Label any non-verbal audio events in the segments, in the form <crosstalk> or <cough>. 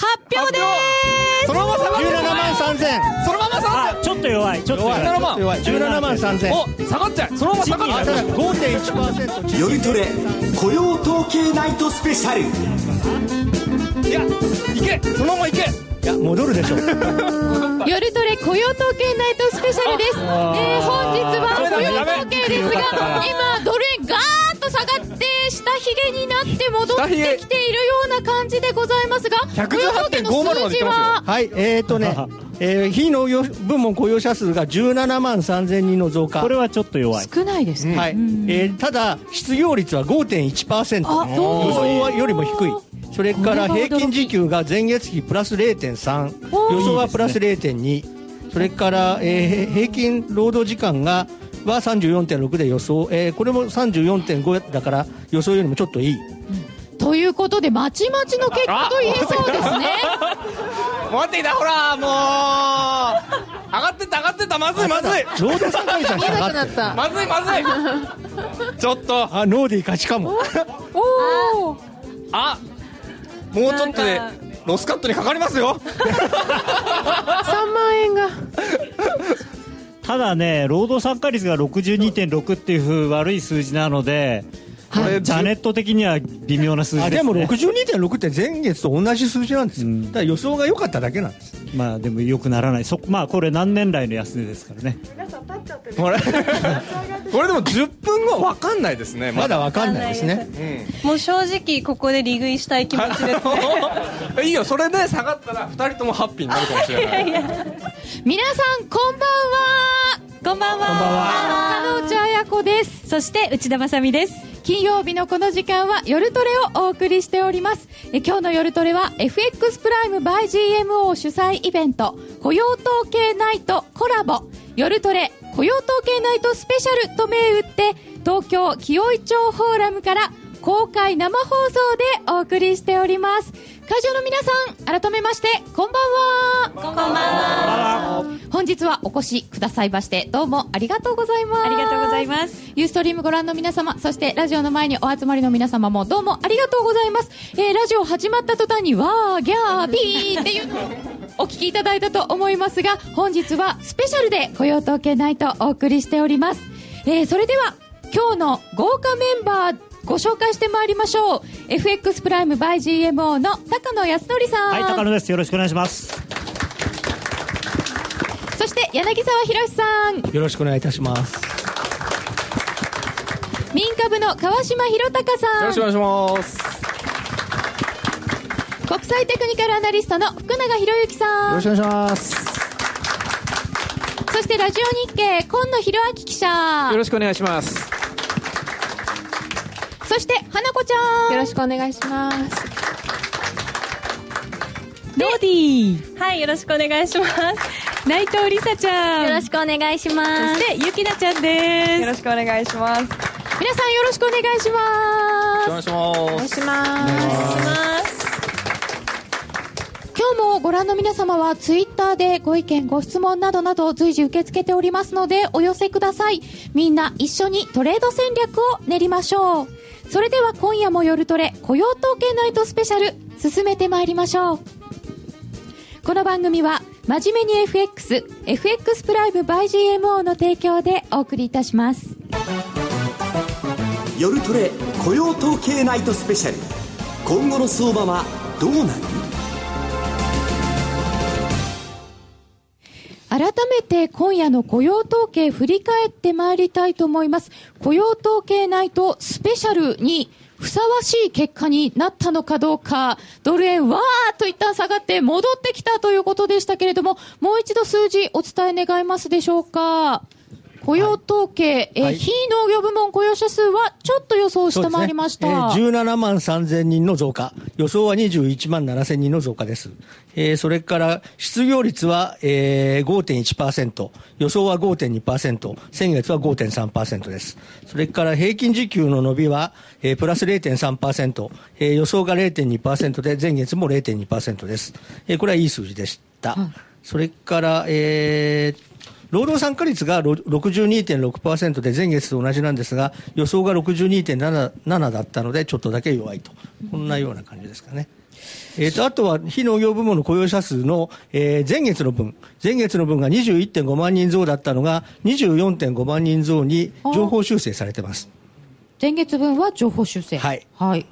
発表です。そのまま下がって17万3000そのまま下がっあちょっと弱い。ちょっと弱い。17万弱い。17万3000ちゃうお下がっちゃうそのまま下がっちゃうあただ5.1%夜ト。レ雇用統計ナイトスペシャル。いやいけ。そのままいけ。いや戻るでしょう。夜トレ雇用統計ナイトスペシャルです、えー、本日は雇用統計ですが今ドル円ガーッと下がって下髭になって戻ってきているような感じでございますが雇用統計の118.50まで数字来てますは？はい。えーとねえー非農業部門雇用者数が17万3000人の増加。これはちょっと弱い。少ないですね、はい。えーただ失業率は5.1%あ予想はよりも低い。それから平均時給が前月比プラス0.3おー予想はプラス0.2それから、えー平均労働時間がは34.6で予想、えーこれも34.5だから予想よりもちょっといい。ということでまちまちの結果と言えそうですね。回ってきたほらもう上がってった上がってったまずいまずい労働参加率は下がってるった。まずいまずい。ちょっと。あノーディー勝ちかも。おおあもうちょっとでロスカットにかかりますよ。<laughs> 3万円がただね労働参加率が62.6っていう悪い数字なのでこれジャネット的には微妙な数字です、ね、あでも62.6って前月と同じ数字なんですよ、うん。だから予想が良かっただけなんです。まあでもよくならない。そまあこれ何年来の安値ですからね。これこれでも10分後分かんないですね。まだわかんないですね。もう正直ここで利食いしたい気持ちで。すね <laughs> いいよそれで下がったら2人ともハッピーになるかもしれない。<laughs> 皆さんこんばんは。こんばんは。加納内彩子ですそして内田まさみです。金曜日のこの時間は夜トレをお送りしております。え今日の夜トレは FX プライム by GMO 主催イベント雇用統計ナイトコラボ。夜トレ雇用統計ナイトスペシャルと銘打って東京清井町フォーラムから公開生放送でお送りしております。会場の皆さん改めましてこんばんは。こんばんは。本日はお越しくださいましてどうもありがとうございます。ありがとうございます。ユーストリームご覧の皆様そしてラジオの前にお集まりの皆様もどうもありがとうございます、えーラジオ始まった途端にわーギャーピーっていうのをお聞きいただいたと思いますが本日はスペシャルで雇用統計ナイトお送りしております、えーそれでは今日の豪華メンバーご紹介してまいりましょう。FX プライム by GMO の高野康則さん、はい高野です。よろしくお願いします。そして柳沢博さん。よろしくお願いいたします。民株の川島博隆さん。よろしくお願いします。国際テクニカルアナリストの福永博之さん。よろしくお願いします。そしてラジオ日経今野博明記者。よろしくお願いしますそして花子ちゃん。よろしくお願いします。ローディー。はいよろしくお願いします。内藤梨沙ちゃん。よろしくお願いします。そしてゆきなちゃんです。よろしくお願いします。皆さんよろしくお願いします。お願いします。お願いします。今日もご覧の皆様はツイッターでご意見ご質問などなど随時受け付けておりますのでお寄せください。みんな一緒にトレード戦略を練りましょうそれでは今夜も夜トレ雇用統計ナイトスペシャル進めてまいりましょう。この番組は真面目に FX FX プライム by GMO の提供でお送りいたします。夜トレ雇用統計ナイトスペシャル。今後の相場はどうなる？改めて今夜の雇用統計振り返ってまいりたいと思います。雇用統計ナイトスペシャルにふさわしい結果になったのかどうか、ドル円わーっと一旦下がって戻ってきたということでしたけれども、もう一度数字お伝え願いますでしょうか？雇用統計、えーはい非農業部門雇用者数はちょっと予想を下回りました。ねえー17万3000人の増加、予想は21万7000人の増加です。えーそれから失業率は、えー5.1%、予想は5.2%、先月は5.3%です。それから平均時給の伸びは、えープラス0.3%、えー予想が0.2%で、前月も0.2%です。えーこれはいい数字でした。それから、えー労働参加率がろ62.6%で前月と同じなんですが、予想が62.7だったので、ちょっとだけ弱いと、こんなような感じですかね。えー、とあとは非農業部門の雇用者数の、えー、前月の分、前月の分が21.5万人増だったのが、24.5万人増に情報修正されてます。前月分は情報修正。はい。はい。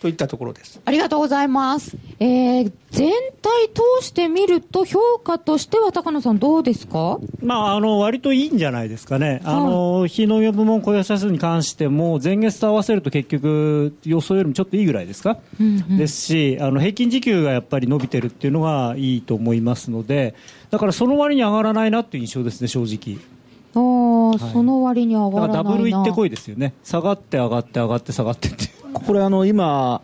といったところです。ありがとうございます。えー、全体通して見ると、評価としては高野さん、どうですか？まあ、あの割といいんじゃないですかね、あの非農業部門雇用者数に関しても、前月と合わせると結局、予想よりもちょっといいぐらいですか、うんうんですし、あの平均時給がやっぱり伸びてるっていうのがいいと思いますので、だからその割に上がらないなっていう印象ですね、正直。ああ、その割に上だからがらな。いな。ダブルいってこいですよね、下がって上がって上がって下がってって。<laughs> これあの今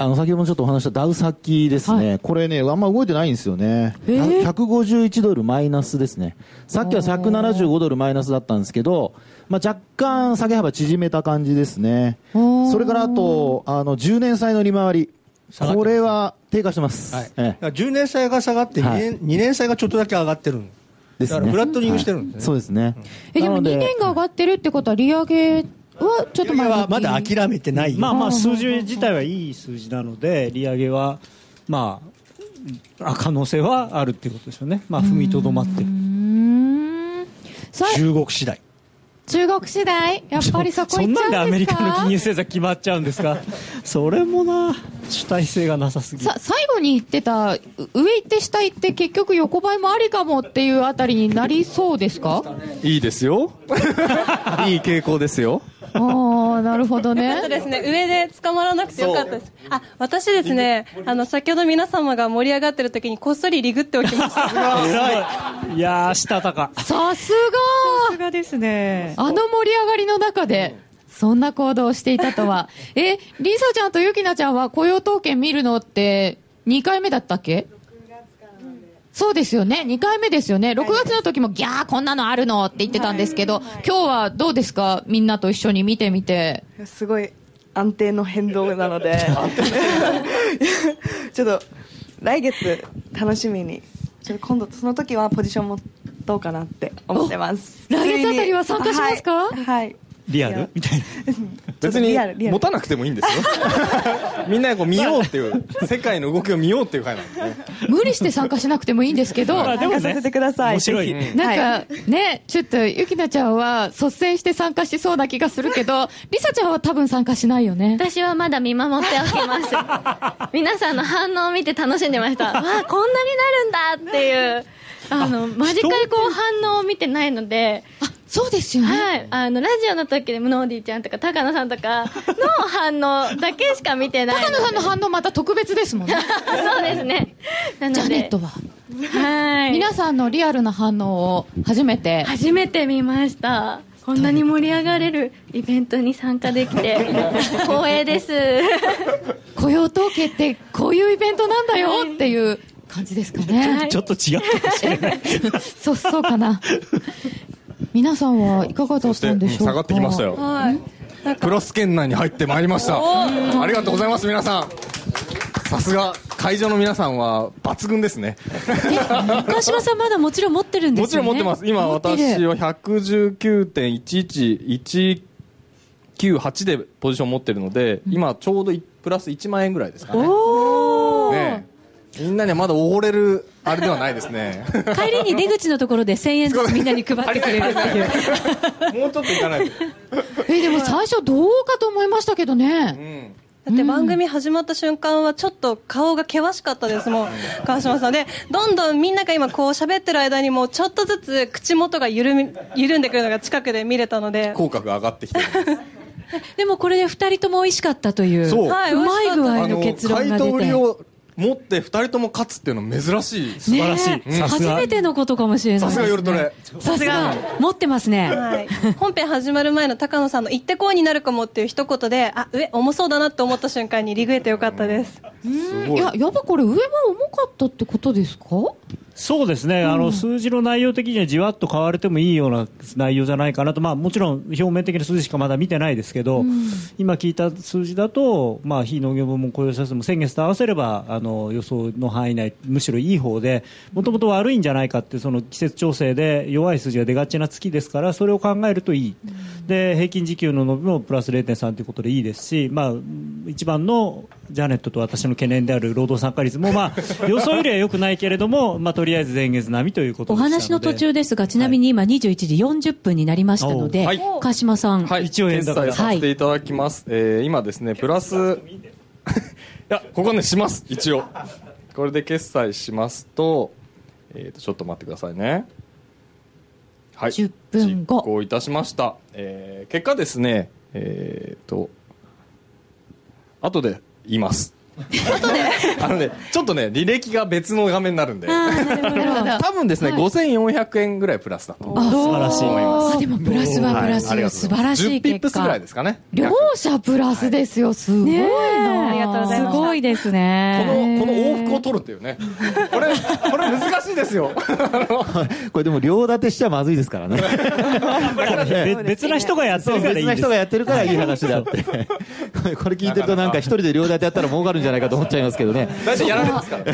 あの先ほどもちょっとお話したダウ先ですね、これね、あんま動いてないんですよね、えー？151ドルマイナスですね、さっきは175ドルマイナスだったんですけど、まあ、若干下げ幅縮めた感じですね、ー。それからあと、あの10年債の利回り、これは低下してます、はい、えだから10年債が下がって2はい。年,、2年債がちょっとだけ上がってるんえですね。だからフラットニングしてるんですね。はい。そうですね、え、でも2なので年が上がってるってことは、利上げはちょっと前はまだ諦めてないよ。まあまあ数字自体はいい数字なので利上げはまああ可能性はあるっていうことですよね。まあ踏みとどまって。る中国次第。中国次第やっぱりそこそん行っちなんでアメリゃうんですかカの金融政策決まっちゃうんですか？<laughs> それもな主体性がなさすぎ。るさ最後に言ってたう上行って下行って結局横ばいもありかもっていうあたりになりそうですか？いいですよ。<laughs> いい傾向ですよああなるほどあとねですね、上で捕まらなくてよかったです。あ、私ですね、あの、先ほど皆様が盛り上がってる時にこっそりリグっておきました。偉い。いやーしたたか。さすが。がですね。あの盛り上がりの中でそんな行動をしていたとは。えリサちゃんとユキナちゃんは雇用統計見るのって2回目だったっけ？そうですよね。2回目ですよね。6月の時もギャーこんなのあるのって言ってたんですけど、今日はどうですか？みんなと一緒に見てみて。すごい安定の変動なので、<laughs> ちょっと来月楽しみに、ちょっと今度その時はポジション持とうかなって思ってます。お来月あたりは参加しますか？はい。はいリアル？みたいな。<laughs> 別に持たなくてもいいんですよ。<laughs> みんなでこう見ようっていう世界の動きを見ようっていう会なんで。ね無理して参加しなくてもいいんですけど、まあでもね参加させてください。面白い。なんか、はい。ね、ちょっと、ゆきなちゃんは率先して参加しそうな気がするけど、りさちゃんは多分参加しないよね。私はまだ見守っておきます。<laughs> 皆さんの反応を見て楽しんでました。わあ、こんなになるんだっていう、あの、間近でこう反応を見てないので、あ、そうですよね。はい、あの、ラジオの時でムノーディちゃんとか高野さんとかの反応だけしか見てない。高野さんの反応また特別ですもんね。<laughs> そうですね。なので、ジャネットは。はい。皆さんのリアルな反応を初めて。初めて見ました。こんなに盛り上がれるイベントに参加できて、光栄です。雇用統計ってこういうイベントなんだよっていう感じですかね。ちょっと違ったかもしれない <laughs> そう、そうかな。皆さんはいかがだったんでしょうか？下がってきましたよ。はい。プラス圏内に入ってまいりました。ありがとうございます皆さん。さすが会場の皆さんは抜群ですね。川島さんまだもちろん持ってるんですよね？もちろん持ってます。今私は119.11198でポジション持ってるので今ちょうどいプラス1万円ぐらいですかね。ねえ。みんなにはまだおごれるあれではないですね。帰りに出口のところで1000円ずつみんなに配ってくれるっていう。もうちょっといかないと。<laughs> え、でも最初どうかと思いましたけどうね。ん。だって番組始まった瞬間はちょっと顔が険しかったですもん、川島さん。で、どんどんみんなが今こう喋ってる間にもちょっとずつ口元が緩み緩んでくるのが近くで見れたので、口角が上がってきて <laughs> でもこれで2人とも美味しかったという。そう。はいうまい具合のあの結論が出て。を持って2人とも勝つっていうのは珍しい。素晴らしい、初めてのことかもしれないさですね。すが夜トレ。さすが持ってますね。はい、<laughs> 本編始まる前の高野さんの「行ってこいになるかも」っていう一言であ上重そうだなって思った瞬間にリグえてよかったですい。いや、やっぱこれ上は重かったってことですか？そうですね、あの数字の内容的にはじわっと変われてもいいような内容じゃないかなと、まあ、もちろん表面的な数字しかまだ見てないですけど、今聞いた数字だと、まあ、非農業部門雇用者数も先月と合わせればあの予想の範囲内、むしろいい方で、もともと悪いんじゃないかって、その季節調整で弱い数字が出がちな月ですから、それを考えるといい、で平均時給の伸びもプラス0.3ということでいいですし、まあ、一番のジャネットと私の懸念である労働参加率も、まあ、予想よりは良くないけれども、まあ、とりあえず前月並みということおでしたので話の途中ですが、ちなみに今21時40分になりましたので、はい川島さん、はい、一応円決高済させていただきます、えー今ですねプラスいやここねします一応これで決済しますと,、えー、とちょっと待ってくださいねはい10分後実行いたしました、えー結果ですねえっ、と後で言いますあのねちょっとね履歴が別の画面になるんで。多分ですね、5400円ぐらいプラスだとあ素晴らしい思います。あでもプラスはプラス、はい素晴らしい10ピップ結スぐらい果ですかね。両者プラスですよ、すごいな、ありがとうございますすごいですこね。のこの往復を取るっていうね。これこれ難しいですよ。<laughs> これでも両立てしちゃまずいですからね。べ別な人がやってるからいい別な人がやってるからいい話であって。これこれ聞いてるとなんか一人で両立てやったら儲かるんじゃないかと思っちゃいますけどね。大体やられますから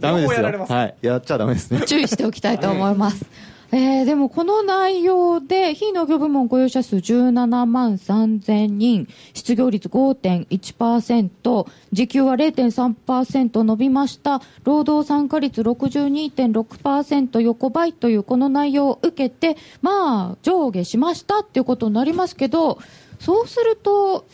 ダメですよ。はい。やっちゃダメですね。注意しておきたいと思います。えー、でもこの内容で、非農業部門雇用者数17万3000人、失業率5.1%、時給は0.3%伸びました、労働参加率62.6%横ばいというこの内容を受けて、まあ、上下しましたっていうことになりますけど、そうすると、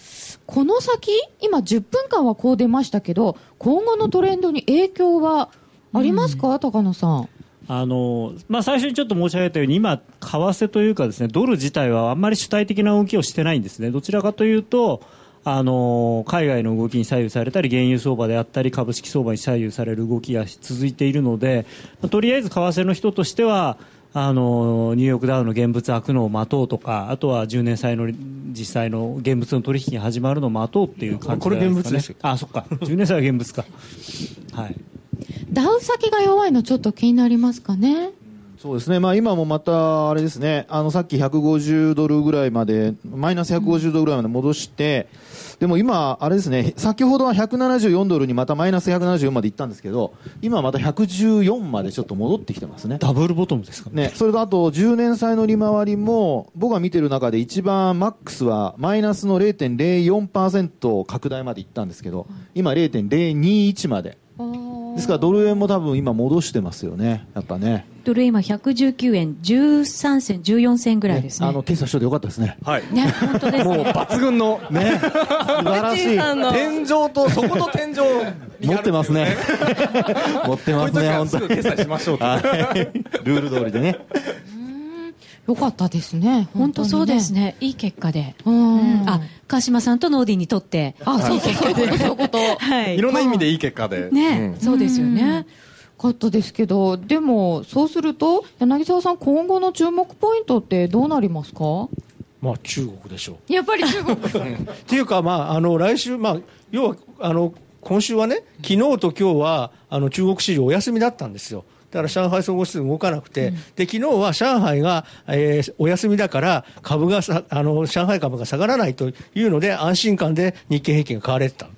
この先、今10分間はこう出ましたけど、今後のトレンドに影響はありますか、高野さん。あのまあ、最初にちょっと申し上げたように今、為替というかですねドル自体はあんまり主体的な動きをしてないんですね、どちらかというとあの海外の動きに左右されたり原油相場であったり株式相場に左右される動きが続いているので、まあとりあえず為替の人としてはあのニューヨークダウの現物開くのを待とうとかあとは10年債の実際の現物の取引が始まるのを待とうっていう感じこれ現物ですよあそっか10年債は現物か。はいダウ先が弱いのちょっと気になりますかね。そうですね、まあ、今もまた、あれですね、あのさっき150ドルぐらいまで、マイナス150ドルぐらいまで戻して、でも今、あれですね、先ほどは174ドルにまたマイナス174まで行ったんですけど、今はまた114までちょっと戻ってきてますね。ダブルボトムですかね。ね、それとあと10年債の利回りも僕が見てる中で一番マックスはマイナスの0.04%拡大までいったんですけど今0.021までですからドル円も多分今戻してますよね。やっぱね。ドル今119円13銭、14銭ぐらいですね。あのテストしといてよかったですね。はい。ね、本当ですもうね。抜群のね素晴らしい。天井とそこと天井持ってますね。持ってますね <laughs> 本当はすぐ決済しましょうとはい。ルール通りでねよかったですね。本当そうですね。ね。いい結果で。うん。あ、川島さんとノーディーにとって。あ、そうそう、そうそういうこと。はいいろんな意味でいい結果で、ね、そうですよね。よかったですけど、でも、そうすると、柳沢さん、今後の注目ポイントってどうなりますか？まあ中国でしょう。やっぱり中国。っていうか、まあ、あの来週、まあ、要はあの今週はね、昨日と今日はあの中国市場お休みだったんですよ。だから上海総合指数動かなくて、で昨日は上海が、えーお休みだから株がさあの上海株が下がらないというので安心感で日経平均が買われてた。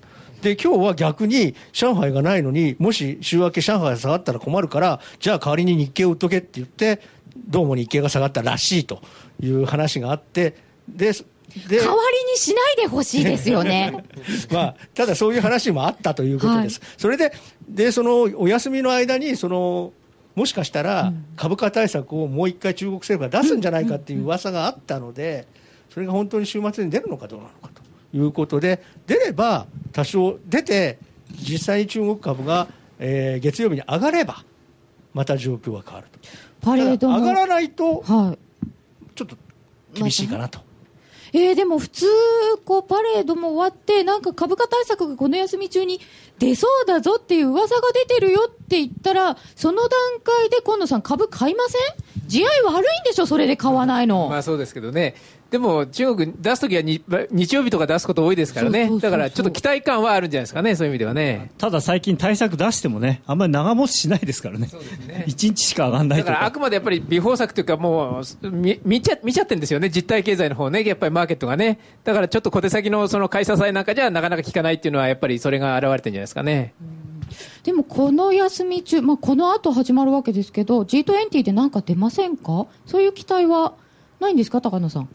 で今日は逆に上海がないのにもし週明け上海が下がったら困るからじゃあ代わりに日経を売っとけって言ってどうも日経が下がったらしいという話があってでで代わりにしないでほしいですよね。<laughs> まあ、ただそういう話もあったということです、それででそのお休みの間にそのもしかしたら株価対策をもう一回中国政府が出すんじゃないかっていう噂があったので、それが本当に週末に出るのかどうなのかということで、出れば多少出て、実際に中国株が、えー月曜日に上がれば、また状況が変わると。パレード上がらないと、はい。ちょっと厳しいかなと。えー、でも普通、こう、パレードも終わって、なんか株価対策がこの休み中に出そうだぞっていう噂が出てるよって言ったら、その段階で今野さん株買いません？地合い悪いんでしょそれで買わないの。まあそうですけどね。でも中国出すときはに日曜日とか出すこと多いですからねだからちょっと期待感はあるんじゃないですかね、そういう意味ではね。ただ最近対策出してもね、あんまり長持ちしないですからね。1日しか上がんないとか。だからあくまでやっぱりビフォー策というか、もう見見ちゃ見ちゃってるんですよね、実体経済の方ね、やっぱりマーケットがね、だからちょっと小手先のその会社債なんかじゃなかなか効かないっていうのは、やっぱりそれが現れてるんじゃないですかね。でもこの休み中、まあ、このあと始まるわけですけど、G20 で何か出ませんか？そういう期待はないんですか高野さん？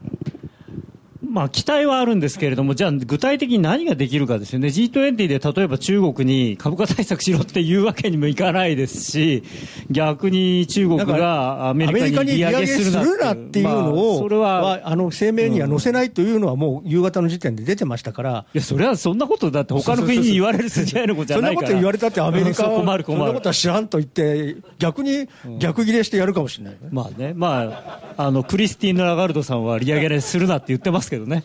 まあ、期待はあるんですけれども、じゃあ、具体的に何ができるかですよね、G20 で例えば中国に株価対策しろっていうわけにもいかないですし、逆に中国がアメリカに利上げするなっていうのを、まあそれは、あの声明には載せないというのは、もう夕方の時点で出てましたから、いや、それはそんなことだって、他の国に言われる筋合いのことじゃないから、そんなこと言われたって、アメリカは困る困る。そんなことは知らんと言って、逆に逆切れしてやるかもしれない、まあね、まあ、あのクリスティーヌ・ラガルドさんは利上げするなって言ってますけどね。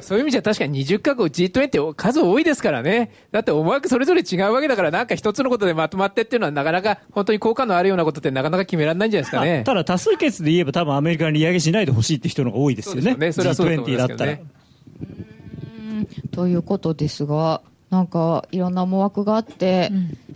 そういう意味じゃ確かに20カ国 G20 数多いですからね。だって思惑それぞれ違うわけだからなんか一つのことでまとまってっていうのはなかなか本当に効果のあるようなことってなかなか決められないんじゃないですかね。ただ多数決で言えば多分アメリカに利上げしないでほしいって人の方が多いですよね。それはそうだと思い G20 ますけどねだったら。ということですが、なんかいろんな思惑があって、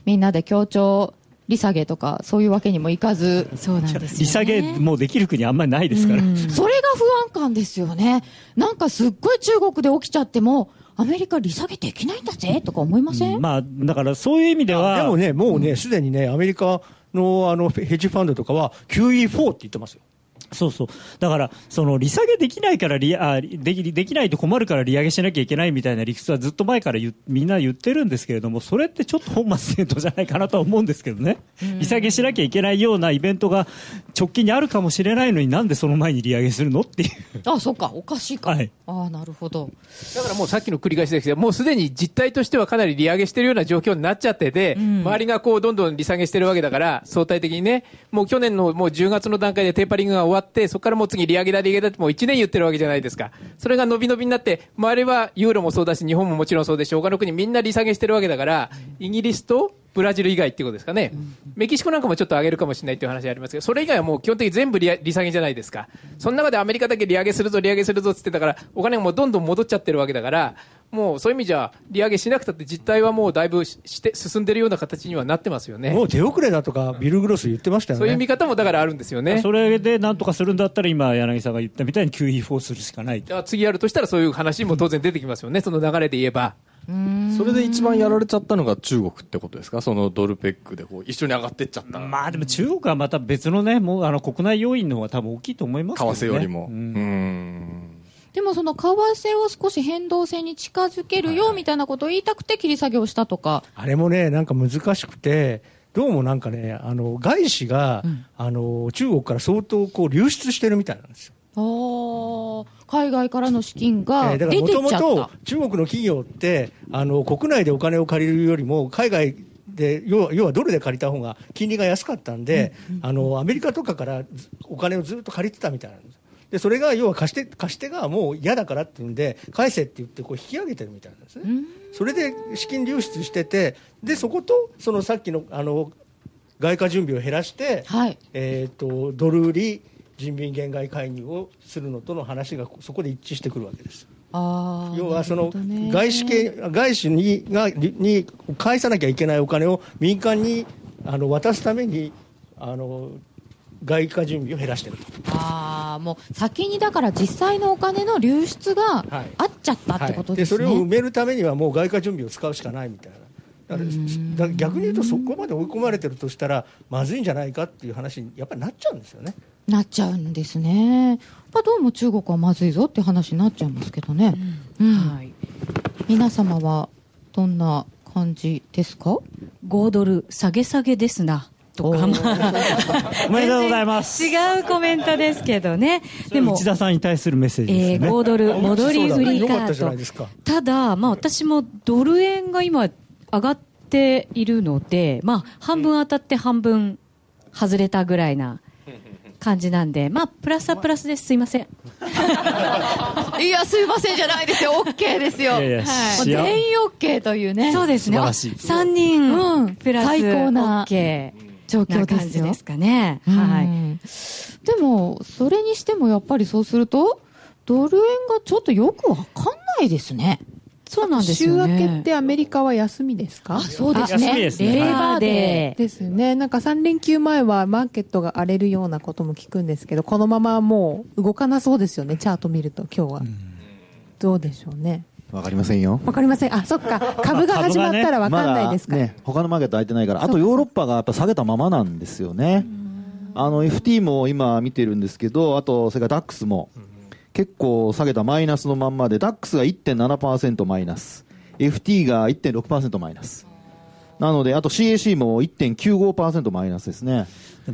みんなで協調利下げとかそういうわけにもいかず、そうなんですよ、ね。利下げもうできる国あんまりないですから。それが不安感ですよね。なんかすっごい中国で起きちゃっても、アメリカ利下げできないんだぜとか思いません、まあ、だからそういう意味では。でもね、もうね、すでにね、アメリカのあのヘッジファンドとかは、QE4 って言ってますよ。そうそう。だから、その利下げできないから利あでき、できないと困るから利上げしなきゃいけないみたいな理屈はずっと前からみんな言ってるんですけれども、それってちょっと本末転倒じゃないかなとは思うんですけどね。利下げしなきゃいけないようなイベントが直近にあるかもしれないのになんでその前に利上げするのっていう。あ、そうか、おかしいか。はいああ、なるほど。だからもうさっきの繰り返しですけど、もうすでに実態としてはかなり利上げしてるような状況になっちゃってて、周りがこうどんどん利下げしてるわけだから、相対的にね、もう去年のもう10月の段階でテーパリングが終わって、そこからもう次利上げだ利上げだってもう1年言ってるわけじゃないですか。それが伸び伸びになって、周りはユーロもそうだし、日本ももちろんそうですし、他の国みんな利下げしてるわけだから、イギリスとブラジル以外っていうことですかね、メキシコなんかもちょっと上げるかもしれないっていう話ありますけど、それ以外はもう基本的に全部利下げじゃないですか、その中でアメリカだけ利上げするぞ、利上げするぞって言ってたから、お金がもうどんどん戻っちゃってるわけだから、もうそういう意味じゃ、利上げしなくたって実態はもうだいぶしして進んでるような形にはなってますよね。もう手遅れだとか、ビル・グロス言ってましたよね。そういう見方もだからあるんですよね。それでなんとかするんだったら、今、柳さんが言ったみたいに QE4 するしかない。じゃあ次やるとしたらそういう話も当然出てきますよね、その流れで言えば。それで一番やられちゃったのが中国ってことですか？そのドルペックでこう一緒に上がってっちゃった。まあでも中国はまた別のね、もうあの国内要因の方が多分大きいと思いますけどね。為替よりも。ううんん。でもその為替を少し変動線に近づけるよみたいなことを言いたくて切り下げをしたとか。あれもね、なんか難しくて、どうもなんかね、あの外資が、あの中国から相当こう流出してるみたいなんですよ。海外からの資金がえー出てっちゃった。もと中国の企業ってあの国内でお金を借りるよりも海外で要は要はドルで借りた方が金利が安かったんで、あのアメリカとかからずお金をずっと借りてたみたいなんですでそれが要は貸し手貸し手がもう嫌だからっていうんで返せって言ってこう引き上げてるみたいなんですね、それで資金流出しててでそことそのさっきのあの外貨準備を減らして、はい。えー、とドル売り人民元買い介入をするのとの話がそこで一致してくるわけです。要はその外資系外資にがに返さなきゃいけないお金を民間にあの渡すためにあの外貨準備を減らしてると。ああ、もう先にだから実際のお金の流出がはいあっちゃったってことでですね。それを埋めるためにはもう外貨準備を使うしかないみたいな。だからだから逆に言うとそこまで追い込まれてるとしたらまずいんじゃないかっていう話にやっぱりなっちゃうんですよね。なっちゃうんですね。まあ、どうも中国はまずいぞって話になっちゃいますけどね。うんはい。皆様はどんな感じですか？5ドル下げ下げですな。とか、まあ、<laughs> おめでとうございます。違うコメントですけどね。でも内、田さんに対するメッセージですえー、よね。5ドル戻り売りカーですか。ト。ただ、まあ私もドル円が今上がっているので、まあ半分当たって半分外れたぐらいな感じなんで、まあプラスはプラスです。すいません。<laughs> いや、すいませんじゃないですよ。OK ですよ。いやいやもう幸全員 OK というね。そうですね。素晴らしい3人、うんプラス最高な OK 状況なですよ感じですかね。はい。い。でも、それにしてもやっぱりそうすると、ドル円がちょっとよくわかんないですね。そうなんですね。明けってアメリカは休みですか？あ、そうですね。レーバーデでですよね。なんか3連休前はマーケットが荒れるようなことも聞くんですけど、このままもう動かなそうですよね、チャート見ると今日は。どうでしょうね。わかりませんよ。わかりません。あ、そっか。株が始まったらわかんないですか。まだね、他のマーケット空いてないから、あとヨーロッパがやっぱ下げたままなんですよね。あの FT も今見てるんですけど、あとそれから DAX も結構下げたマイナスのまんまで、ダックスが1.7%マイナス、FT が1.6%マイナス。なので、あと CAC も1.95%マイナスですね。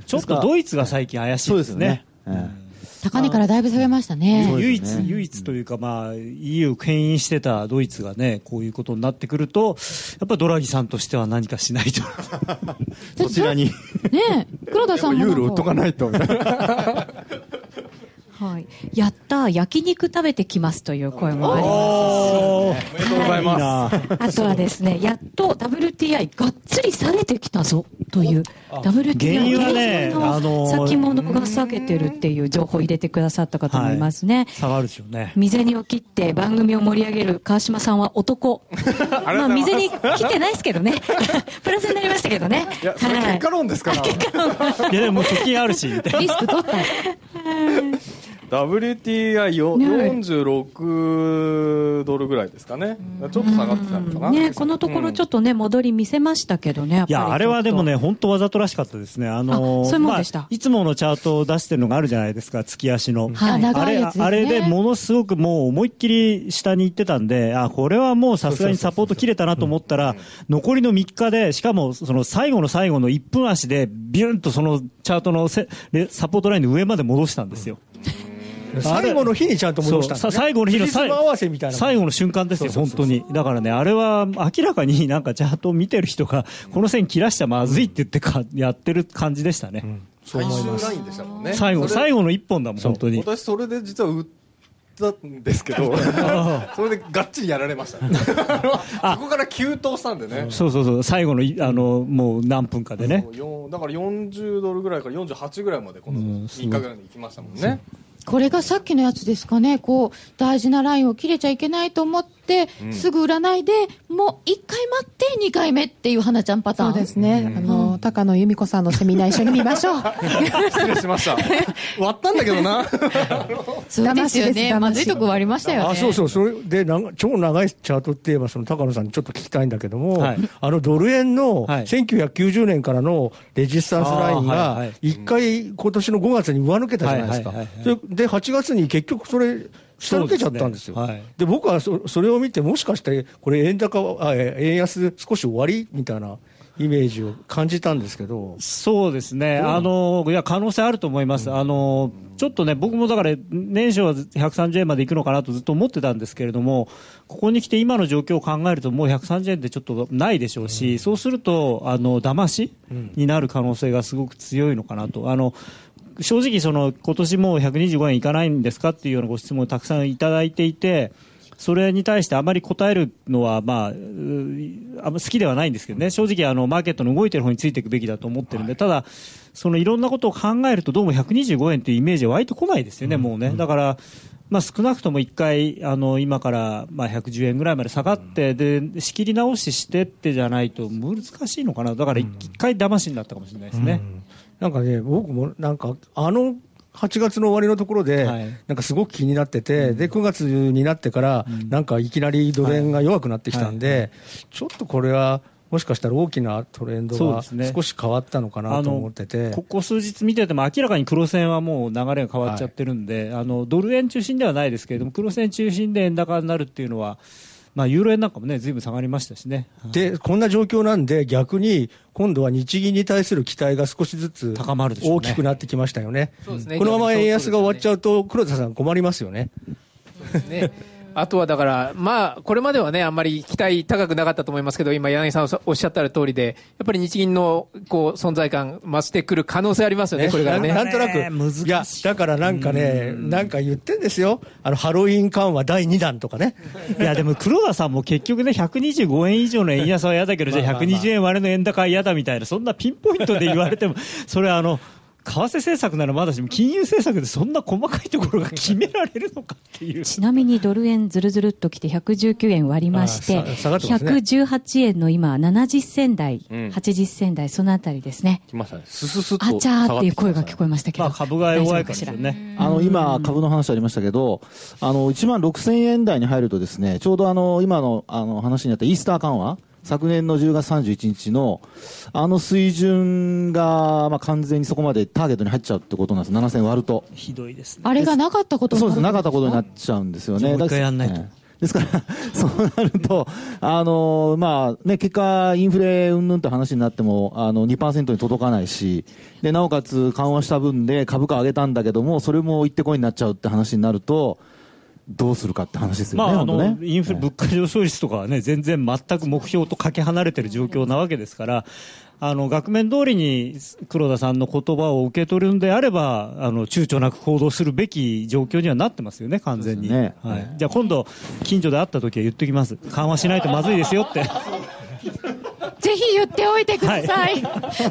ちょっとドイツが最近怪しいですね。そうですよね。高値からだいぶ下げましたね。唯一、唯一というか、まあ、EU を牽引してたドイツがね、こういうことになってくると、やっぱドラギさんとしては何かしないと。<laughs> そちらに。ねえ、黒田さんも。ユーロ売っとかないと。<laughs> はい、やったー焼肉食べてきますという声もありますおめでとうございます。あとはですね、やっと WTI がっつり下げてきたぞという、あの先物が下げてるっていう情報を入れてくださった方もいますね。下がるでしょうね。未然を切って番組を盛り上げる川島さんは男。<laughs> まあ、未然に切ってないですけどね。<laughs> プラスになりましたけどね。いや、結果論ですから。<laughs> いや、でも貯金あるし、みたいな。リスク取った。WTI よね46ドルぐらいですかね。ちょっと下がってたのかな。ね、このところちょっとね、戻り見せましたけどね、やっぱりいや、あれはでもね、本当わざとらしかったですね。あのあそういつものチャートを出してるのがあるじゃないですか、月足の。はい長あれ、あれでものすごくもう思いっきり下に行ってたんで、あ、これはもうさすがにサポート切れたなと思ったら、残りの3日で、しかもその最後の最後の1分足で、ビュンとそのチャートのサポートラインの上まで戻したんですよ。最後の日にちゃんと戻したね、最後の日の最辻褄合わせみたいな最後の瞬間ですよ、本当に。だからね、あれは明らかになんかチャートを見てる人が、この線切らしちゃまずいって言ってか、やってる感じでしたね。そう思います。ラインでしたもんね。最後、最後の一本だもん、本当に。私それで実は売ったんですけど <laughs> それでがっちりやられましたね <laughs> そこから急騰したんでねそうそうそう、最後のい、あの、もう何分かでね。だから40ドルぐらいから48ぐらいまでこの3日ぐらいに行きましたもんね、これがさっきのやつですかね、こう、大事なラインを切れちゃいけないと思って、うんすぐ売らないで、もう1回待って2回目っていう花ちゃんパターン。そうですね。あの、高野由美子さんのセミナー一緒に見ましょう。失礼しました <laughs> 割ったんだけどなそうですよね。まずいとこはありましたよね。あそうそう、それで長超長いチャートって言えば、その高野さんにちょっと聞きたいんだけども、はいあのドル円のはい1990年からのレジスタンスラインがはい、一回、今年の5月に上抜けたじゃないですかはいはいはい。それで、8月に結局それ、下抜けちゃったんですよ。ですね。はい。で僕はそそれを見て、もしかして、これ、円高は、あえ円安少し終わりみたいなイメージを感じたんですけど。そうですね、あのいや可能性あると思います、あのちょっとね、僕もだから、年初は130円までいくのかなとずっと思ってたんですけれども、ここに来て今の状況を考えると、もう130円ってちょっとないでしょうし、そうすると、あの騙しになる可能性がすごく強いのかなと。あの正直、その今年もう125円いかないんですかっていうようなご質問をたくさんいただいていて、それに対してあまり答えるのは、まあ、うあんま好きではないんですけどね、正直あの、マーケットの動いてる方についていくべきだと思ってるんで、ただ、そのいろんなことを考えると、どうも125円というイメージは湧いてこないですよね、もうね。だからまあ、少なくとも1回、あの今からまあ110円ぐらいまで下がって、で仕切り直ししてってじゃないと難しいのかな、だから1回騙しになったかもしれないですね。なんかね、僕もなんか、あの8月の終わりのところで、なんかすごく気になってて、で9月になってから、なんかいきなりドル円が弱くなってきたんで、ちょっとこれは、もしかしたら大きなトレンドが少し変わったのかなと思ってて。ここ数日見てても明らかに黒線はもう流れが変わっちゃってるんで、あのドル円中心ではないですけれども黒線中心で円高になるっていうのは、まあ、ユーロ円なんかもねずいぶん下がりましたしね。で、こんな状況なんで、逆に今度は日銀に対する期待が少しずつ高まる大きくなってきましたよね。ねこのまま円安が終わっちゃうと、黒田さん困りますよね。ね、あとはだから、まあ、これまではね、あんまり期待高くなかったと思いますけど、今、柳さんおっしゃった通りで、やっぱり日銀のこう存在感増してくる可能性ありますよね、これからね。ななんとなく、い。や、だからなんかね、なんか言ってんですよ、あのハロウィン緩和第2弾とかね。<laughs> いやでも黒田さんも結局ね、125円以上の円安は嫌だけど、じゃあ120円割れの円高は嫌だみたいな、そんなピンポイントで言われても、それはあの、為替政策ならまだしも、金融政策でそんな細かいところが決められるのかっていう。ちなみにドル円ずるずるっときて119円割りまして、あーさ下がってますね118円の今、70銭台、うん80銭台、そのあたりですね。来ましたねすすすっとあちゃーっていう声が聞こえましたけど。まあ株が弱いからですよね。あの今、株の話ありましたけど、あの1万6000円台に入ると、ですねちょうどあの今のあの話にあったイースター緩和、昨年の10月31日の、あの水準が、まあ、完全にそこまでターゲットに入っちゃうってことなんです、7000割ると。ひどいですね。あれがなかったことにそうです、なかったことになっちゃうんですよね。もう一回やんないとだからええですから、<laughs> そうなると、あのまあね、結果、インフレうんぬんって話になっても、あの2%に届かないし、でなおかつ緩和した分で株価上げたんだけども、それも行ってこいになっちゃうって話になると、どうするかって話ですよね、まあ、あのね。インフレ、物価上昇率とかはね、全然全く目標とかけ離れてる状況なわけですから、あの、額面通りに黒田さんの言葉を受け取るんであれば、あの、躊躇なく行動するべき状況にはなってますよね、完全に。ねはい。じゃあ今度、近所で会った時は言っておきます。緩和しないとまずいですよって。ぜひ言っておいてください。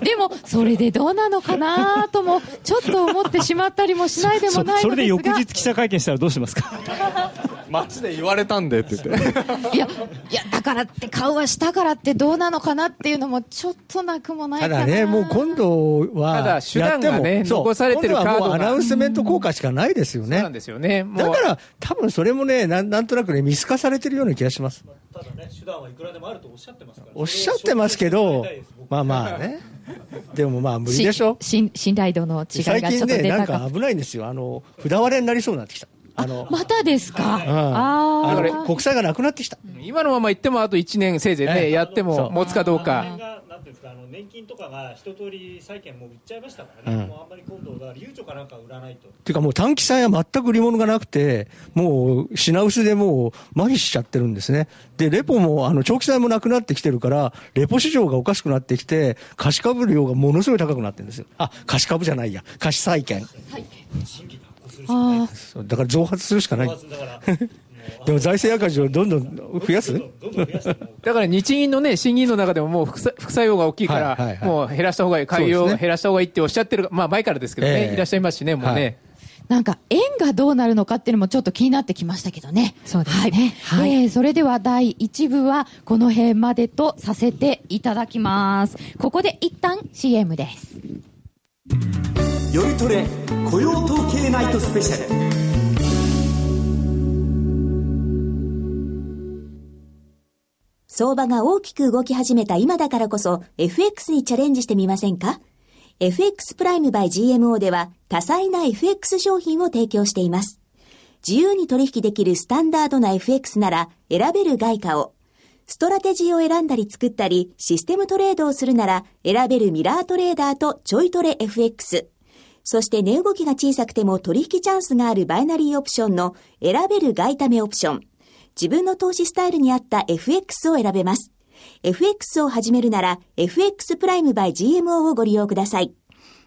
でも、それでどうなのかなとも、ちょっと思ってしまったりもしないでもないそそれで。翌日記者会見したらどうしますか？<laughs> 街で言われたんでって言って。<laughs> いや、いや、だからって、顔はしたからってどうなのかなっていうのも、ちょっとなくもないかな。ただね、もう今度は、ただ手段がねやってもそう残されてる今度はもうカードがアナウンスメント効果しかないですよね。そうなんですよね。もうだから、多分それもね、なんなんとなくね、見透かされてるような気がします。ただね、手段はいくらでもあるとおっしゃってますからおっしゃってますけど、<laughs> まあまあね。でもまあ無理でしょ。し信信頼度の違い最がちょっと近ね、なん出たかか危ないんですよ。あの、札割れになりそうになってきた。あの、またですか、うんあーあの国債がなくなってきた。今のまま行ってもあと1年せいぜいね、ええやっても持つかどうか。なんていうんですか、あの年金とかが一通り債券もう売っちゃいましたからね、うんもうあんまり今度は流暢かなんか売らないと。っていうかもう短期債は全く売り物がなくて、もう品薄でもう麻痺しちゃってるんですね。で、レポも、あの、長期債もなくなってきてるから、レポ市場がおかしくなってきて、貸し株量がものすごい高くなってるんですよ。あ、貸し株じゃないや。貸し債券。あそうだから増発するしかない。でも財政赤字をどんどん増やす？だから日銀のね、審議員の中でももう副作用が大きいから、はいはいはいもう減らした方がいい、海洋減らした方がいいっておっしゃってる、まあ前からですけどね、ええいらっしゃいますしね、もうね。はいなんか円がどうなるのかっていうのもちょっと気になってきましたけどね。そうですねはい。えーそれでは第1部はこの辺までとさせていただきます。ここで一旦 CM です。夜トレ雇用統計ナイトスペシャル相場が大きく動き始めた今だからこそ FX にチャレンジしてみませんか ?FX プライム by GMO では多彩な FX 商品を提供しています。自由に取引できるスタンダードな FX なら選べる外貨を、ストラテジーを選んだり作ったりシステムトレードをするなら選べるミラートレーダーとちょいトレ FX。そして値動きが小さくても取引チャンスがあるバイナリーオプションの選べる外為オプション。自分の投資スタイルに合った FX を選べます。FX を始めるなら FX プライムバイ GMO をご利用ください。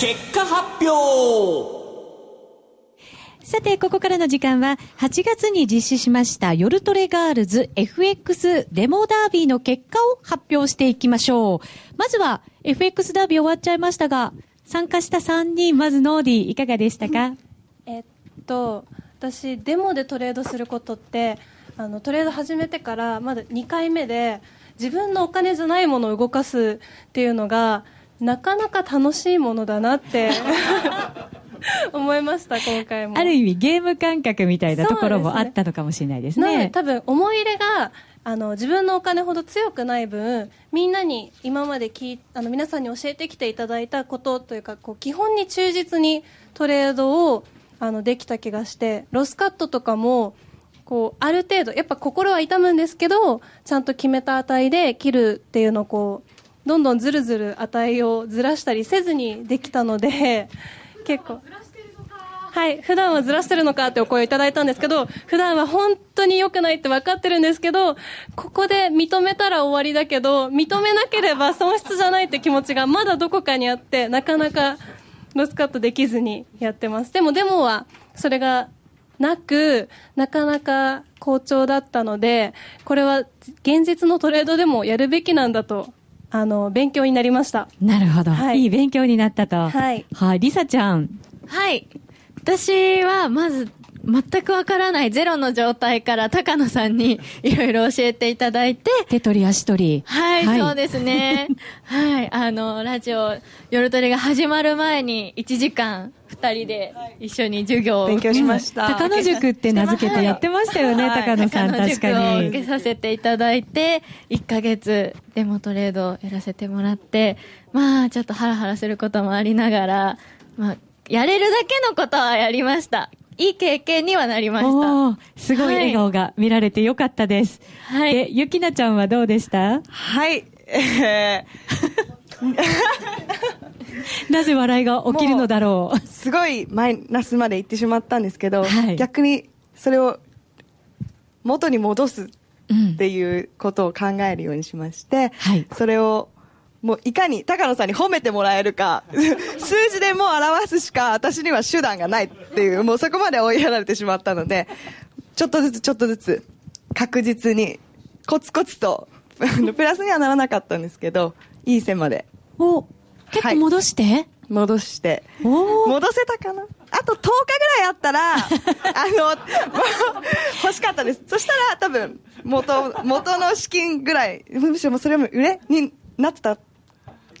結果発表。さて、ここからの時間は、8月に実施しました夜トレガールズ FX デモダービーの結果を発表していきましょう。まずは、FX ダービー終わっちゃいましたが、参加した3人、まずノーディーいかがでしたか？えっと私デモでトレードすることってあのトレード始めてからまだ2回目で自分のお金じゃないものを動かすっていうのがなかなか楽しいものだなって <laughs> 思いました今回もある意味ゲーム感覚みたいなところもあったのかもしれないですなのでね。多分思い入れがあの自分のお金ほど強くない分みんなに今まで聞いあの皆さんに教えてきていただいたことというかこう基本に忠実にトレードをあのできた気がしてロスカットとかもこうある程度やっぱ心は痛むんですけどちゃんと決めた値で切るっていうのをこうどんどんずるずる値をずらしたりせずにできたので <laughs> 結構。はい、普段はずらしてるのかってお声をいただいたんですけど、普段は本当に良くないって分かってるんですけど、ここで認めたら終わりだけど、認めなければ損失じゃないって気持ちがまだどこかにあって、なかなかロスカットできずにやってます。でもデモはそれがなく、なかなか好調だったので、これは現実のトレードでもやるべきなんだとあの勉強になりましたなるほど。はいいい勉強になったと。はい。はい。リサちゃん。はい。私は、まず、全くわからないゼロの状態から高野さんに <laughs> いろいろ教えていただいて、手取り足取り。はい、はいそうですね。<laughs> はい、あの、ラジオ、夜トレが始まる前に1時間、二人で一緒に授業を。勉強しました高野塾って名付けてやってましたよね、はい高野さん、高野確塾をかに。受けさせていただいて、1ヶ月デモトレードをやらせてもらって、まあ、ちょっとハラハラすることもありながら、まあ、やれるだけのことはやりました。いい経験にはなりました。すごい笑顔が見られてよかったです。はい。で、ゆきなちゃんはどうでした？はい。え <laughs> なぜ笑いが起きるのだろう。ーすごいマイナスまで行ってしまったんですけど、逆にそれを元に戻すっていうことを考えるようにしまして、それをもういかに高野さんに褒めてもらえるか、<laughs> 数字でもう表すしか私には手段がないっていう、もうそこまで追いやられてしまったので、ちょっとずつちょっとずつ確実にコツコツと、<laughs> プラスにはならなかったんですけど、いい線まで。お結構戻して、戻して。戻せたかな？あと10日ぐらいあったら、<laughs> あの、欲しかったです。そしたら多分、元、元の資金ぐらい、むしろそれも売れになってた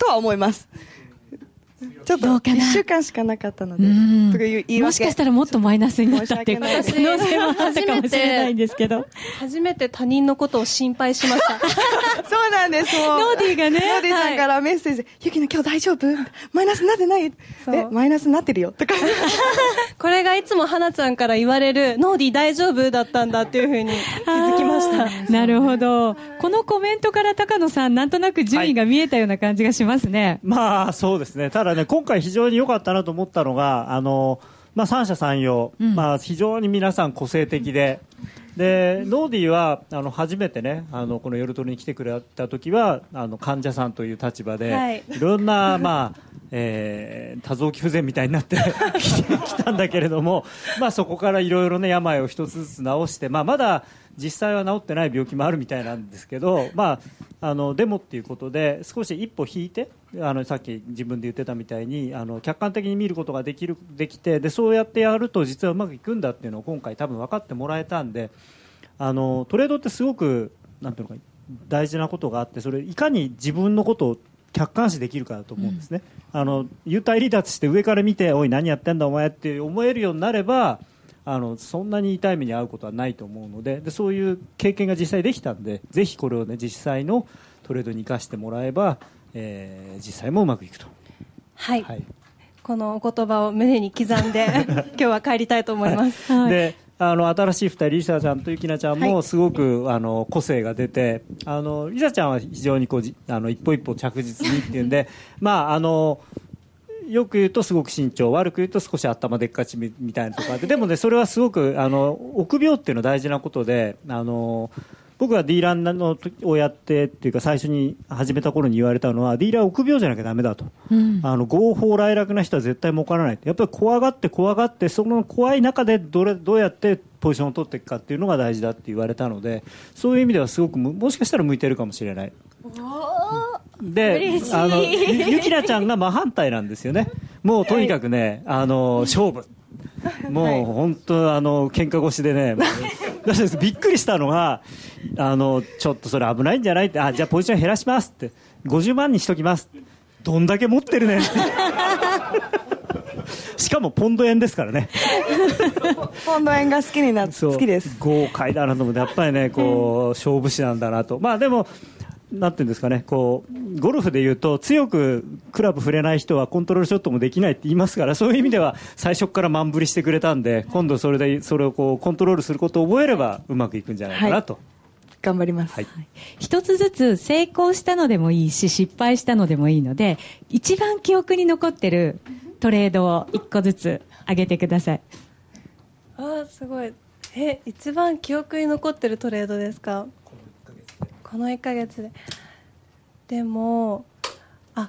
とは思います。ちょっと、1週間しかなかったので、とかいう言い訳もしかしたらもっとマイナスになったっていう可申し訳ない能性もあったかもしれないんですけど。初めて他人のことを心配しました。<laughs> そうなんです、もう。ノーディーがねノーディーさんからメッセージ、ゆきの今日大丈夫？マイナスになってない？え、マイナスになってるよ。とか。これがいつも花ちゃんから言われる、ノーディー大丈夫だったんだっていうふうに気づきました。なるほど。このコメントから高野さん、なんとなく順位が見えたような感じがしますね。まあそうですね、ただね、今回、非常に良かったなと思ったのが、あのまあ、三者三様、まあ、非常に皆さん個性的で、でノーディーはあの初めてね、あのこの夜トレに来てくれた時はあの患者さんという立場で、はい。い、ろんな、まあえー多臓器不全みたいになって <laughs> 来たんだけれども、まあ、そこからいろいろね病を一つずつ治して、まあ、まだ実際は治ってない病気もあるみたいなんですけど、<laughs> まあ、あのデモっていうことで少し一歩引いてあのさっき自分で言ってたみたいにあの客観的に見ることができるできてでそうやってやると実はうまくいくんだっていうのを今回多分分かってもらえたんであのトレードってすごくなんていうのか大事なことがあってそれいかに自分のことを客観視できるかだと思うんですね、あの幽体離脱して上から見ておい何やってんだお前って思えるようになればあのそんなに痛い目に遭うことはないと思うのででそういう経験が実際できたんでぜひこれを、ね、実際のトレードに生かしてもらえば、えー実際もうまくいくと。はい。このお言葉を胸に刻んで、<laughs> 今日は帰りたいと思います。であの新しい2人、リサちゃんとゆきなちゃんもすごく、あの個性が出てあのリサちゃんは非常にこうじあの一歩一歩着実にっていうんで、<laughs> まあ、あのよく言うとすごく慎重悪く言うと少し頭でっかちみみたいなとかででもねそれはすごくあの臆病っていうのは大事なことであの僕がディーラーのをやってっていうか最初に始めた頃に言われたのはディーラーは臆病じゃなきゃダメだと。あの合法来楽な人は絶対儲からない。やっぱり怖がって怖がってその怖い中でどれどうやってポジションを取っていくかっていうのが大事だって言われたのでそういう意味ではすごくむもしかしたら向いてるかもしれないであのゆゆきなちゃんが真反対なんですよね。もうとにかくね、あの勝負。もう本当、あの喧嘩越しでね、びっくりしたのが、あのちょっとそれ危ないんじゃない？って、あじゃあポジション減らしますって、50万にしときます、どんだけ持ってるね。<laughs> しかもポンド円ですからね、ポンド円が好きになそう。好きです。豪快だなと思って、やっぱりね、こう勝負師なんだなと、まあでも、なんていうんですかね、こうゴルフでいうと、強くクラブ触れない人はコントロールショットもできないって言いますから、そういう意味では最初から満振りしてくれたんで、今度それでそれをこうコントロールすることを覚えれば、うまくいくんじゃないかなと。頑張ります。一つずつ成功したのでもいいし、失敗したのでもいいので、一番記憶に残ってるトレードを一個ずつ上げてください。あーすごい。え、一番記憶に残ってるトレードですか？この1ヶ月で。でも、あ、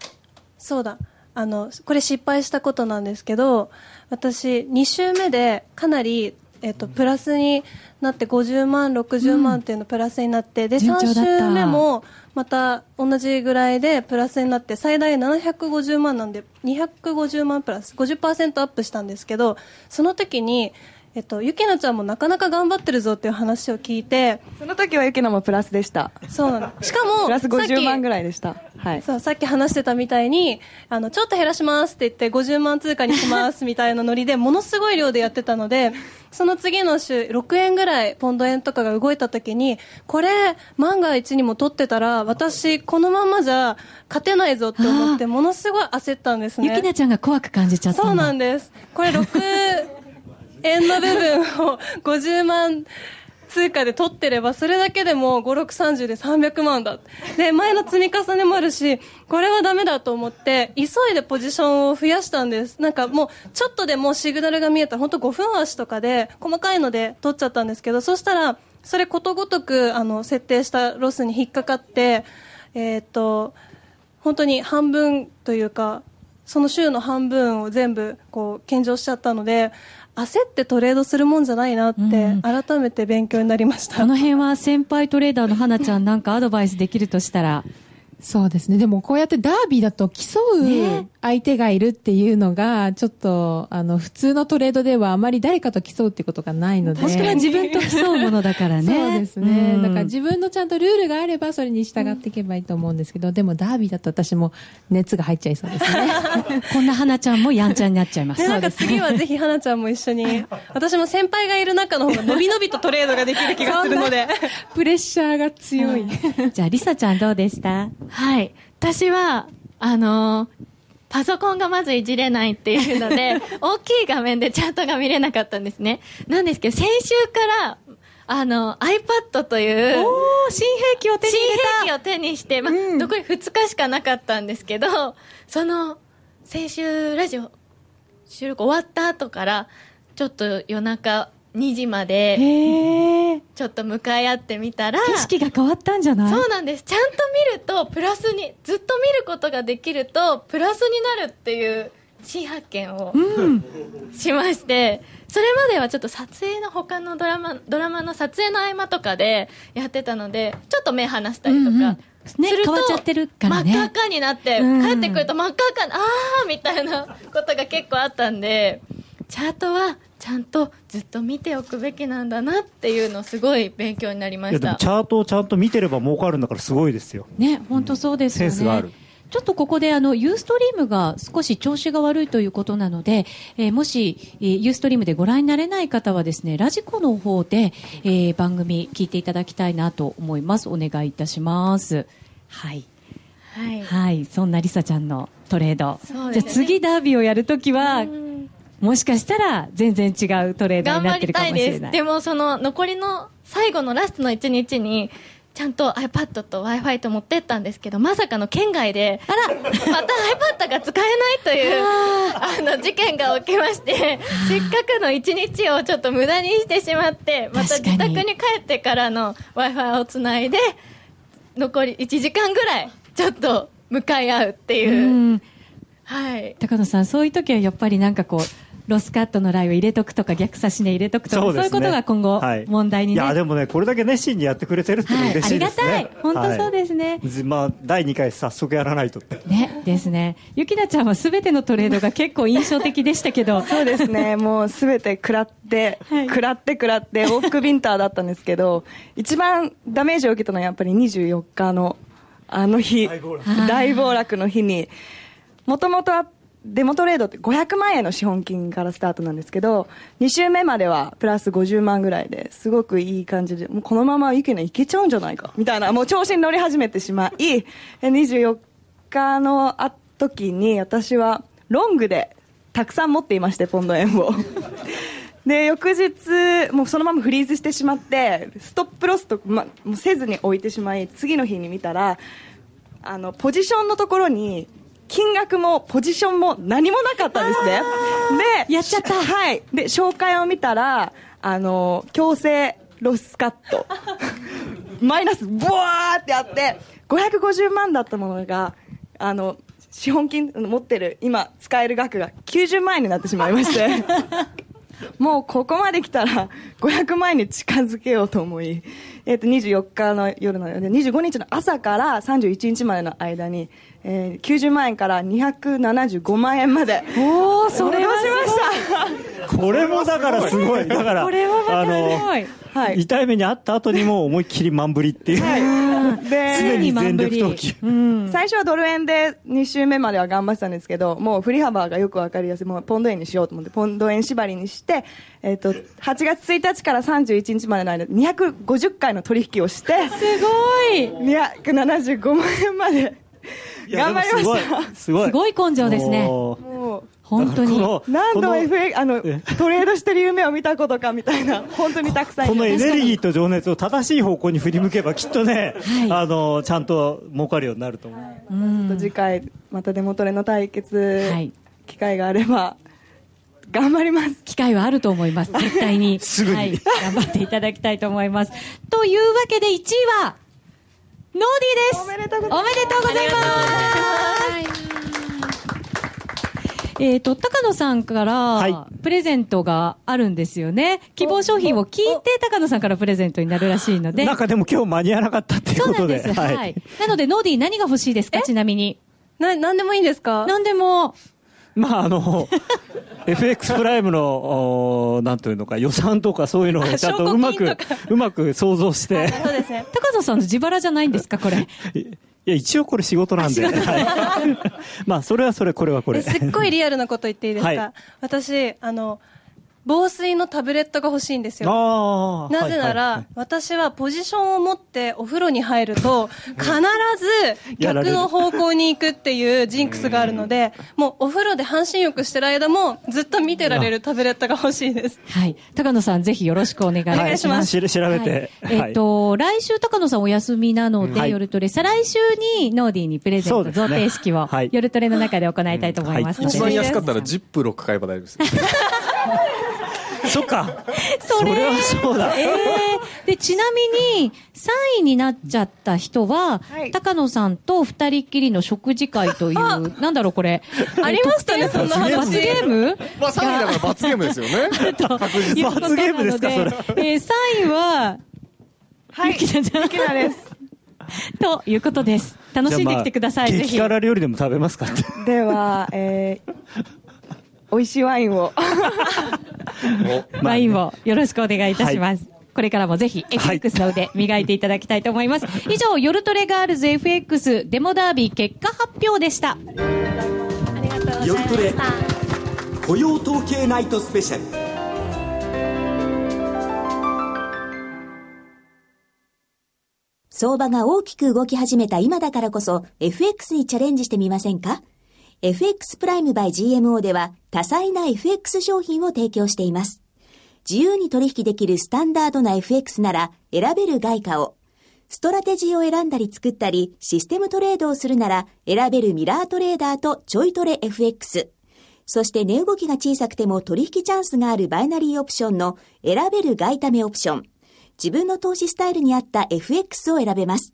そうだ。あの、これ失敗したことなんですけど、私、2週目でかなり、えっと、プラスになって50万、60万っていうのプラスになって、うん、で3週目もまた同じぐらいでプラスになって最大750万なんで250万プラス50%アップしたんですけどその時にえっと、ゆきなちゃんもなかなか頑張ってるぞっていう話を聞いてその時はゆきなもプラスでした。そうなの <laughs> しかもプラス50万ぐらいでした。はい、そうさっき話してたみたいにあのちょっと減らしますって言って50万通貨にしますみたいなノリでものすごい量でやってたので <laughs> その次の週6円ぐらいポンド円とかが動いた時にこれ万が一にも取ってたら私このままじゃ勝てないぞって思ってものすごい焦ったんですね。ゆきなちゃんが怖く感じちゃったそうなんです。これ6円の部分を50万通貨で取ってればそれだけでも5630で300万だ。で前の積み重ねもあるしこれはダメだと思って急いでポジションを増やしたんです。なんかもうちょっとでもシグナルが見えた。本当5分足とかで細かいので取っちゃったんですけどそしたらそれことごとくあの設定したロスに引っかかってえー、っと本当に半分というかその週の半分を全部こう献上しちゃったので焦ってトレードするもんじゃないなって、改めて勉強になりました、この辺は先輩トレーダーの花ちゃん、なんかアドバイスできるとしたら。そうですね。でもこうやってダービーだと競う相手がいるっていうのが、ちょっと、あの、普通のトレードではあまり誰かと競うってことがないので。確かに自分と競うものだからね。そうですね。だから自分のちゃんとルールがあればそれに従っていけばいいと思うんですけど、でもダービーだと私も熱が入っちゃいそうですね。こんな花ちゃんもやんちゃになっちゃいます。なんか次はぜひ花ちゃんも一緒に、<laughs> 私も先輩がいる中の方が伸び伸びとトレードができる気がするので。プレッシャーが強い。じゃあ、りさちゃんどうでした？はい。私は、あのー、パソコンがまずいじれないっていうので、<laughs> 大きい画面でチャートが見れなかったんですね。なんですけど、先週から、あの、iPad という、新兵器を手に新兵器を手にして、まあ、うん、残り2日しかなかったんですけど、その、先週ラジオ収録終わった後から、ちょっと夜中2時までちょっと向かい合ってみたら景色が変わったんじゃない？そうなんです。ちゃんと見るとプラスにずっと見ることができるとプラスになるっていう新発見を、しましてそれまではちょっと撮影の他のドラマドラマの撮影の合間とかでやってたのでちょっと目離したりとか、うんうん。すると、ね、真っ赤になって、帰ってくると真っ赤かああみたいなことが結構あったんでチャートはちゃんとずっと見ておくべきなんだなっていうのすごい勉強になりました。チャートをちゃんと見てれば儲かるんだからすごいですよ。ね本当そうですよね、センスがある。ちょっとここであのユーストリームが少し調子が悪いということなので、えー、もし、えー、ユーストリームでご覧になれない方はですねラジコの方で、えー、番組聞いていただきたいなと思います。お願いいたします。はい。はい、はい、そんなりさちゃんのトレード、ね、じゃあ次ダービーをやるときはもしかしたら全然違うトレードになってるかもしれない。でもその残りの最後のラストの1日にちゃんと iPad と Wi-Fi と持ってったんですけど、まさかの県外で、あら。また iPad が使えないというあの事件が起きまして、せっかくの1日をちょっと無駄にしてしまって、また自宅に帰ってからの Wi-Fi をつないで、残り1時間ぐらい、ちょっと向かい合うっていう。うはい、高野さん、そういう時はやっぱりなんかこう、ロスカットのライを入れとくとか逆差し値入れとくとかそう、ね,、いうことが今後問題に、ね。はい、いやでもねこれだけ熱心にやってくれてるって嬉しいですね、はい、ありがたい。本当そうですね、はい、まあ第2回早速やらないとねですね。ゆきなちゃんはすべてのトレードが結構印象的でしたけど。<laughs> そうですね。もうすべて食らって、食らって食らって往復ビンターだったんですけど <laughs> 一番ダメージを受けたのはやっぱり24日のあの日大暴落。の日にもともとデモトレードって500万円の資本金からスタートなんですけど、2週目まではプラス50万ぐらいですごくいい感じで、もうこのままいけないけちゃうんじゃないか、みたいな、もう調子に乗り始めてしまい、24日の時に私はロングでたくさん持っていまして、ポンド円を。<laughs> で、翌日、もうそのままフリーズしてしまって、ストップロスと、ま、もうせずに置いてしまい、次の日に見たら、あの、ポジションのところに、金額もポジションも何もなかったんですね。で、やっちゃった。はい。で、紹介を見たら、あの、強制ロスカット。<laughs> マイナス、ブワーってあって、550万だったものが、あの、資本金持ってる、今使える額が90万円になってしまいまして。<laughs> もうここまで来たら500万円に近づけようと思い、えー、と24日の夜ので25日の朝から31日までの間に、えー、90万円から275万円まで。おおそれは戻しました。これもだからすごい。だからこれはまたすごい。はい。痛い目にあった後にも思いっきり満振りっていう、で常に全力投球。最初はドル円で2週目までは頑張ってたんですけどもう振り幅がよく分かりやすい。もうポンド円にしようと思ってポンド円縛りにして、えー、と8月1日から31日までの間250回の取引をしてすごい。275万円まで頑張りました。すごいすごい。根性ですね。本当に。何度 FA あのトレードしてる夢を見たことかみたいな本当にたくさんいこのエネルギーーと情熱を正しい方向に振り向けばきっとね、あのちゃんと儲かるようになると思う、次回またデモトレの対決、機会があれば頑張ります。機会はあると思います。絶対に。<laughs> すぐに。はい、頑張っていただきたいと思います。というわけで1位はノーディーです。おめでとうございます。えー、と高野さんからプレゼントがあるんですよね、希望商品を聞いて高野さんからプレゼントになるらしいので。なんかでも今日間に合わなかったっていうそうことで。なんです、はい。なのでノーディー何が欲しいですか？ちなみに。な何でもいいんですか？何でもまああの <laughs> FX プライムのおなんというのか予算とかそういうのをちゃんとうまくうまく想像して。そうですね。高野さんの自腹じゃないんですかこれ。いや一応これ仕事なんで、はい。<laughs> まあそれはそれこれはこれ。えすっごいリアルなこと言っていいですか、<laughs> はい。私あの防水のタブレットが欲しいんですよ。なぜなら、はい。はい私はポジションを持ってお風呂に入ると必ず逆の方向に行くっていうジンクスがあるのでもうお風呂で半身浴してる間もずっと見てられるタブレットが欲しいです。はい。高野さん、ぜひよろしくお願いします。願いします。し調べて。はい。えっ、と、来週高野さんお休みなので、はい。夜トレ、再来週にノーディーにプレゼント、贈呈式を、はい夜トレの中で行いたいと思いますので。一番安かったらジップロック買えば大丈夫です <laughs> そっか。<laughs> それ。それはそうだ。えー。で、ちなみに、3位になっちゃった人は、高野さんと二人っきりの食事会という、なんだろうこれ。<laughs> ありましたねそんな話。罰ゲーム？まあ3位だから罰ゲームですよね。確実に罰ゲームですか、それ。えー、3位は、はい、ゆきなちゃん。ゆきなです。<laughs> ということです。楽しんできてください、ぜひ。じゃあまあ激辛料理でも食べますかって。では、えー、美味しいワインを。ワインをよろしくお願いいたします。これからもぜひ FX の腕磨いていただきたいと思います。以上、夜トレガールズ FX デモダービー結果発表でした。夜トレ雇用統計ナイトスペシャル相場が大きく動き始めた今だからこそ FX にチャレンジしてみませんか？?FX プライム by GMO では多彩な FX 商品を提供しています。自由に取引できるスタンダードな FX なら選べる外貨を。ストラテジーを選んだり作ったり、システムトレードをするなら選べるミラートレーダーとちょいトレ FX。そして値動きが小さくても取引チャンスがあるバイナリーオプションの選べる外為オプション。自分の投資スタイルに合った FX を選べます。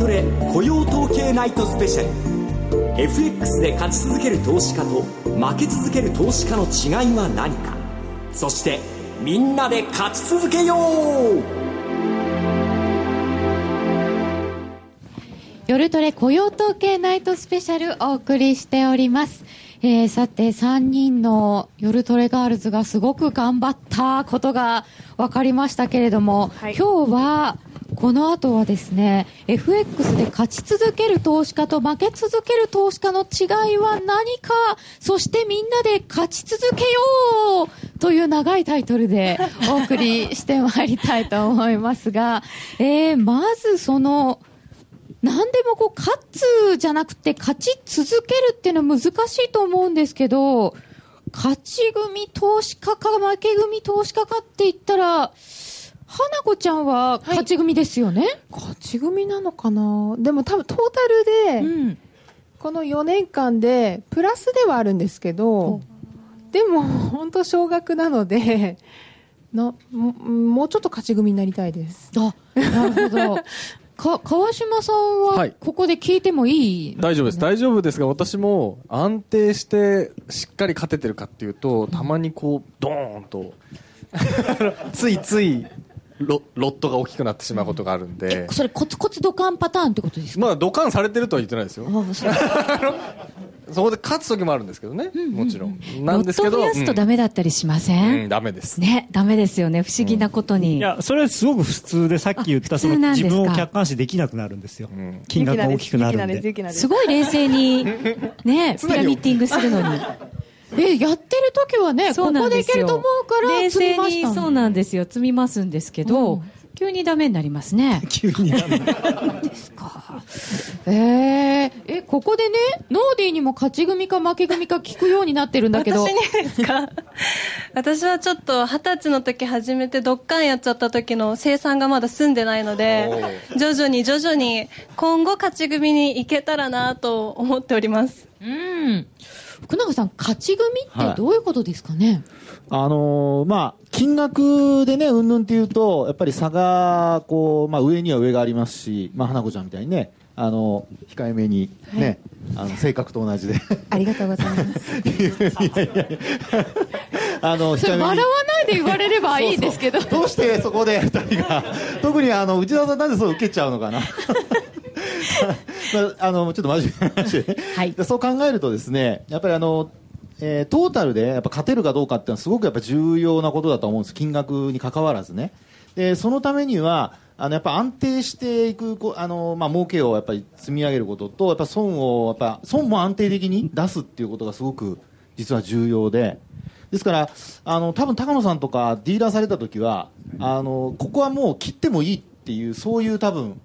夜トレ雇用統計ナイトスペシャル。FX で勝ち続ける投資家と負け続ける投資家の違いは何か。そしてみんなで勝ち続けよう。夜トレ雇用統計ナイトスペシャルお送りしております。えー、さて、3人の夜トレガールズがすごく頑張ったことが分かりましたけれども、今日は、この後はですね、FX で勝ち続ける投資家と負け続ける投資家の違いは何か、そしてみんなで勝ち続けようという長いタイトルでお送りしてまいりたいと思いますが、えー、まずその、何でもこう勝つじゃなくて勝ち続けるっていうのは難しいと思うんですけど勝ち組投資家か負け組投資家かって言ったら、花子ちゃんは勝ち組ですよね、はい、勝ち組なのかな？でも多分トータルで、うん、この4年間でプラスではあるんですけど、でも本当少額なのでなもうちょっと勝ち組になりたいです。あなるほど。<laughs> か川島さんはここで聞いてもいい、はい、大丈夫です。大丈夫ですが私も安定してしっかり勝ててるかっていうとたまにこうドーンと。<laughs> ついついロロットが大きくなってしまうことがあるんで、それコツコツドカンパターンってことですか？まあドカンされてるとは言ってないですよそこで勝つ時もあるんですけどね、もちろん。なんですけど。ロット増やすとダメだったりしません、うん、ダメです。ね、ダメですよね、不思議なことに。いや、それはすごく普通で、さっき言ったその自分を客観視できなくなるんですよ。金額が大きくなるんで。すごい冷静に、ね、ピラミッティングするのに。え、やってる時はね、ここでいけると思うから、冷静に、そうなんですよ、積みますんですけど、急にダメになりますね。急にダメ。ですか。えー、え、ここでね、ノーディーにも勝ち組か負け組か聞くようになってるんだけど。私にですか？<laughs> 私はちょっと二十歳の時初めてドッカンやっちゃった時の生産がまだ済んでないので、徐々に徐々に今後勝ち組に行けたらなと思っております。うん。福永さん、勝ち組ってどういうことですかね、はい、あのー、まあ、金額でね、うんぬんっていうと、やっぱり差が、こう、まあ、上には上がありますし、まあ、花子ちゃんみたいにね、あの、控えめにね、はい、あの、性格と同じで。ありがとうございます。<laughs> いやいやいやあの、笑わないで言われればいいんですけど。どうしてそこで二人が、特にあの、内田さんなんでそう受けちゃうのかな。<laughs> まあ、あのちょっと真面目な話で、はい、そう考えるとですねやっぱりあの、えー、トータルでやっぱ勝てるかどうかっていうのはすごくやっぱ重要なことだと思うんです。金額にかかわらずね。でそのためにはあのやっぱ安定していくあの、まあ儲けをやっぱり積み上げることとやっぱ損をやっぱ損も安定的に出すっていうことがすごく実は重要で。ですからあの多分高野さんとかディーラーされた時はあのここはもう切ってもいいっていうそういう多分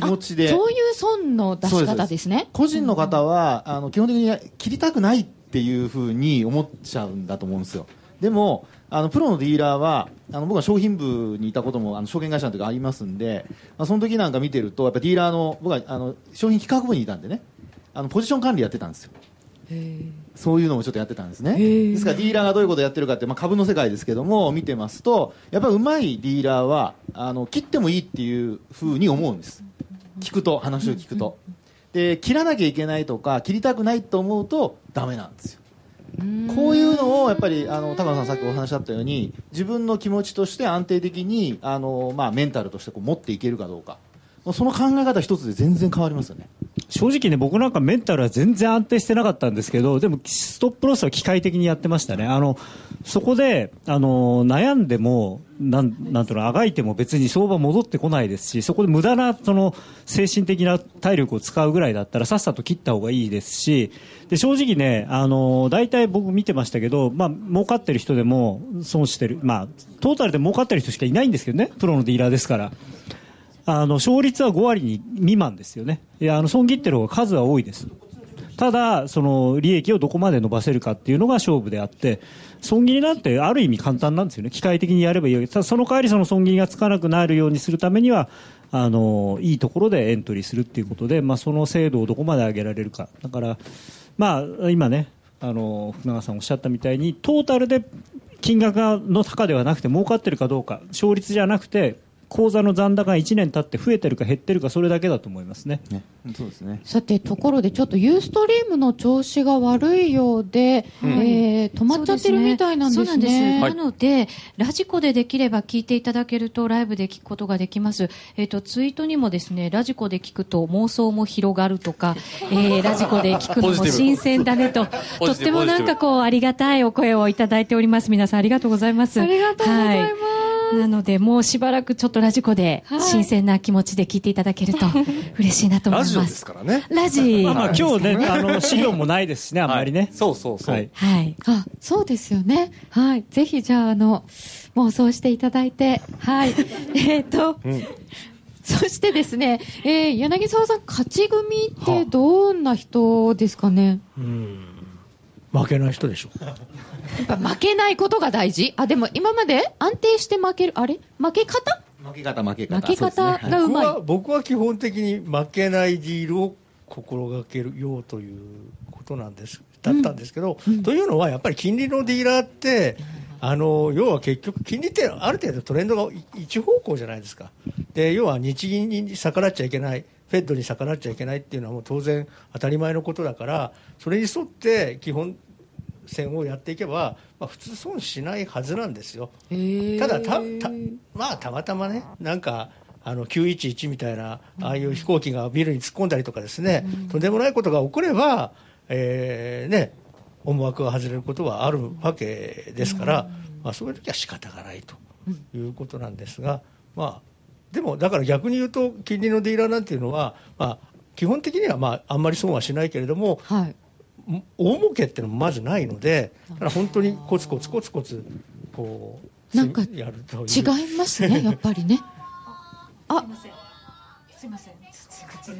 気持ちで。そういう損の出し方ですね。個人の方は、あの基本的に切りたくないっていうふうに思っちゃうんだと思うんですよ。でもあのプロのディーラーはあの僕は商品部にいたこともあの証券会社の時ありますんで、まあ、その時なんか見てるとやっぱディーラーの僕はあの商品企画部にいたんでね。あのポジション管理やってたんですよ。そういうのもちょっとやってたんですね。ですからディーラーがどういうことをやってるかって、まあ、株の世界ですけども見てますとやっぱりうまいディーラーはあの切ってもいいっていうふうに思うんです聞くと話を聞くと。で切らなきゃいけないとか切りたくないと思うとダメなんですよ。こういうのをやっぱりあの高野さんさっきお話しあったように自分の気持ちとして安定的にあの、まあ、メンタルとしてこう持っていけるかどうかその考え方一つで全然変わりますよね正直ね、僕なんかメンタルは全然安定してなかったんですけど、でもストップロスは機械的にやってましたね。あの、そこで、あの、悩んでも、なん、なんとの、あがいても別に相場戻ってこないですし、そこで無駄な、その、精神的な体力を使うぐらいだったら、さっさと切った方がいいですし、で、正直ね、あの、大体僕見てましたけど、まあ、儲かってる人でも、損してる、まあ、トータルで儲かってる人しかいないんですけどね、プロのディーラーですから。あの勝率は5割に未満ですよね、いやあの損切ってる方が数は多いです。ただ、その利益をどこまで伸ばせるかっていうのが勝負であって、損切りなんてある意味簡単なんですよね、機械的にやればいい。わけただその代わりその損切りがつかなくなるようにするためには、あのいいところでエントリーするっていうことで、まあ、その精度をどこまで上げられるか、だから、まあ、今ね、あの福永さんおっしゃったみたいに、トータルで金額の高ではなくて、儲かってるかどうか、勝率じゃなくて、口座の残高が1年経って増えてるか減ってるかそれだけだと思いますね。ねそうですね。さてところでちょっとユーストリームの調子が悪いようで、うん、えー、止まっちゃってるみたいなんですね。そうねなのでラジコでできれば聞いていただけるとライブで聞くことができます。えっ、ー、とツイートにもですねラジコで聞くと妄想も広がるとか、<laughs> えー、ラジコで聞くのも新鮮だねととってもなんかこうありがたいお声をいただいております。皆さんありがとうございます。ありがとうございます。はいなので、もうしばらくちょっとラジコで、新鮮な気持ちで聞いていただけると <laughs> 嬉しいなと思います。ラジオですからね。ラジまあまあ今日ね、あの、資料もないですしね、あんまりね。そうそうそう。はい。あ、そうですよね。はい。ぜひじゃあ、あの、妄想していただいて、はい。<laughs> えっと、そしてですね、えー、柳沢さん、勝ち組ってどんな人ですかね？うん負けない人でしょ <laughs> 負けないことが大事。あでも今まで？安定して負ける？あれ？負け方？負け方負け方。負け方がうまい、僕は僕は基本的に負けないディールを心がけるようということなんですだったんですけど、というのはやっぱり金利のディーラーってあの要は結局金利ってある程度トレンドが一方向じゃないですか。で要は日銀に逆らっちゃいけないフェッドに逆らっちゃいけないっていうのはもう当然当たり前のことだからそれに沿って基本線をやっていけば、まあ、普通損しないはずなんですよ。ただたた、まあ、たまたまねなんかあの911みたいなああいう飛行機がビルに突っ込んだりとかですね、うん、とんでもないことが起これば、えーね、思惑が外れることはあるわけですから、うん、まあ、そういう時は仕方がないということなんですが、まあ、でもだから逆に言うと金利のディーラーなんていうのは、まあ、基本的には、まあ、あんまり損はしないけれども、はい、大儲けっていうのもまずないのでだから本当にコツコツコツコツこうなんか違いますね <laughs> やっぱりね。あすいませんち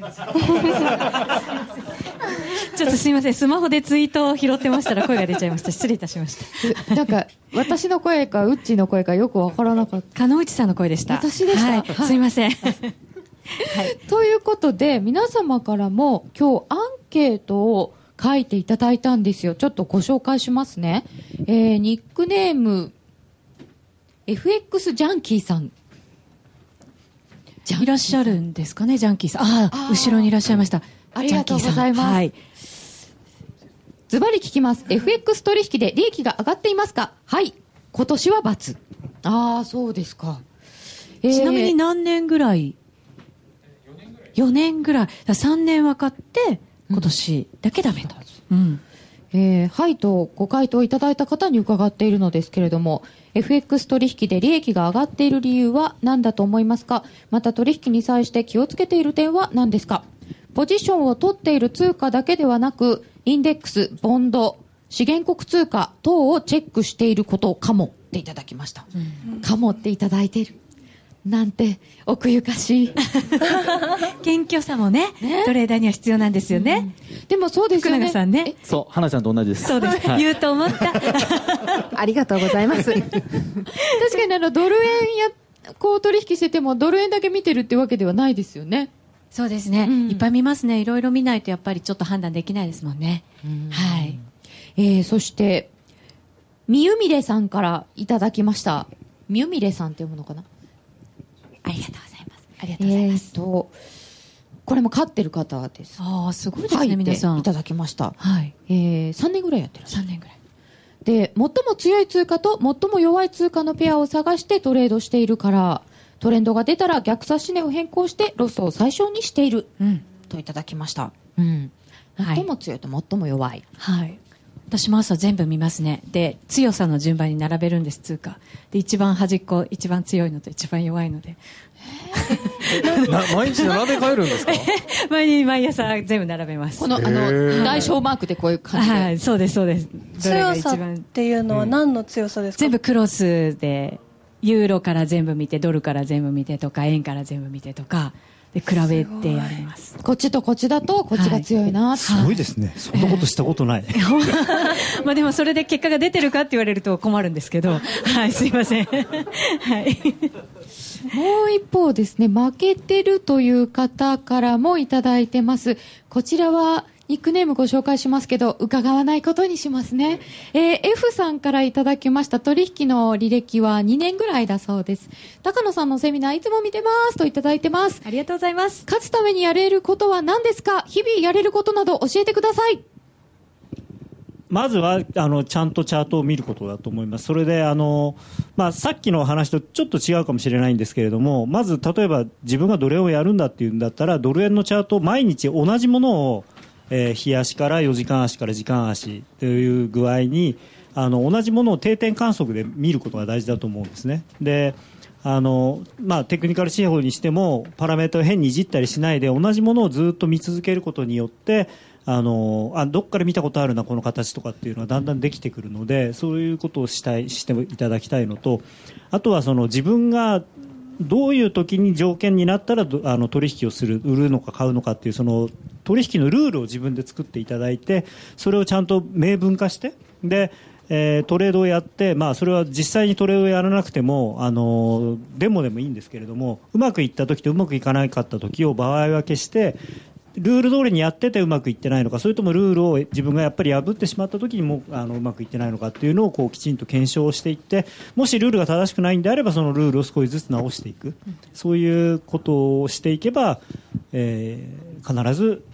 ょっとすみません、スマホでツイートを拾ってましたら声が出ちゃいました。失礼いたしました。<laughs> なんか、私の声か、うっちーの声かよくわからなかった。金内さんの声でした。私でした。はい、すみません。はい、ということで、皆様からも今日アンケートを書いていただいたんですよ。ちょっとご紹介しますね。えー、ニックネーム、FX ジャンキーさんいらっしゃるんですかね、ジャンキーさん。ああ、後ろにいらっしゃいました。ありがとうございます。はい。ズバリ聞きます。FX 取引で利益が上がっていますか？はい。今年は×。ああ、そうですか。えー、ちなみに何年ぐらい ?4 年ぐらい。3年分かって、今年だけダメと。うん、うんえー、はいとご回答いただいた方に伺っているのですけれども FX 取引で利益が上がっている理由は何だと思いますか？また取引に際して気をつけている点は何ですか？ポジションを取っている通貨だけではなくインデックス、ボンド資源国通貨等をチェックしていることかもっていただきました、うん、かもっていただいているなんて奥ゆかしい。謙虚さもね、ね、トレーダーには必要なんですよね、うん、でもそうですよね。さんね。そう花ちゃんと同じです。そうです、はい、言うと思った。<laughs> ありがとうございます。<laughs> 確かにあのドル円やこう取引しててもドル円だけ見てるってわけではないですよね。そうですね、うん、いっぱい見ますね。いろいろ見ないとやっぱりちょっと判断できないですもんね、ん、はい、えー、そしてみゆみれさんからいただきました。みゆみれさんって読むのかな？ありがとうございます。ありがとうございます。えー、とこれも飼ってる方です。ああ、すごいですね、皆さん。いただきました。はい。えー、3年ぐらいやってる。3年ぐらい。で、最も強い通貨と最も弱い通貨のペアを探してトレードしているから、トレンドが出たら逆差し値を変更してロスを最小にしている。うん。といただきました。うん。最も強いと最も弱い。はい。私も朝全部見ますね。で強さの順番に並べるんです通貨。で一番端っこ一番強いのと一番弱いので。毎日並べ替えるんですか？<laughs> 毎毎朝全部並べます。このあの大小マークでこういう感じで、はい、そうですそうです。強さっていうのは何の強さですか、全部クロスでユーロから全部見てドルから全部見てとか円から全部見てとか。で比べてやります。こっちとこっちだとこっちが強いな、はい、すごいですね。そんなことしたことない、<laughs> まあでもそれで結果が出てるかって言われると困るんですけど。はいすいません。はい。もう一方ですね負けてるという方からもいただいてます。こちらはニックネームご紹介しますけど、伺わないことにしますね。えー、F さんからいただきました取引の履歴は2年ぐらいだそうです。高野さんのセミナーいつも見てますといただいてます。ありがとうございます。勝つためにやれることは何ですか？日々やれることなど教えてください。まずはあのちゃんとチャートを見ることだと思います、それであの、まあ、さっきの話とちょっと違うかもしれないんですけれども、まず例えば自分がドル円をやるんだっていうんだったら、ドル円のチャートを毎日同じものをえー、日足から4時間足から時間足という具合にあの同じものを定点観測で見ることが大事だと思うんですね。であのまあ、テクニカル手法にしてもパラメータを変にいじったりしないで同じものをずっと見続けることによってあのあどっから見たことあるなこの形とかっていうのはだんだんできてくるのでそういうことをしたいしていただきたいのとあとはその自分がどういう時に条件になったらあの取引をする売るのか買うのかっていうその取引のルールを自分で作っていただいてそれをちゃんと明文化してでえー、トレードをやって、まあ、それは実際にトレードをやらなくても、あのデモでもいいんですけれどもうまくいった時とうまくいかなかった時を場合分けしてルール通りにやっててうまくいってないのかそれともルールを自分がやっぱり破ってしまった時にもあのうまくいってないのかっていうのをこうきちんと検証していってもしルールが正しくないんであればそのルールを少しずつ直していく、そういうことをしていけば、えー、必ず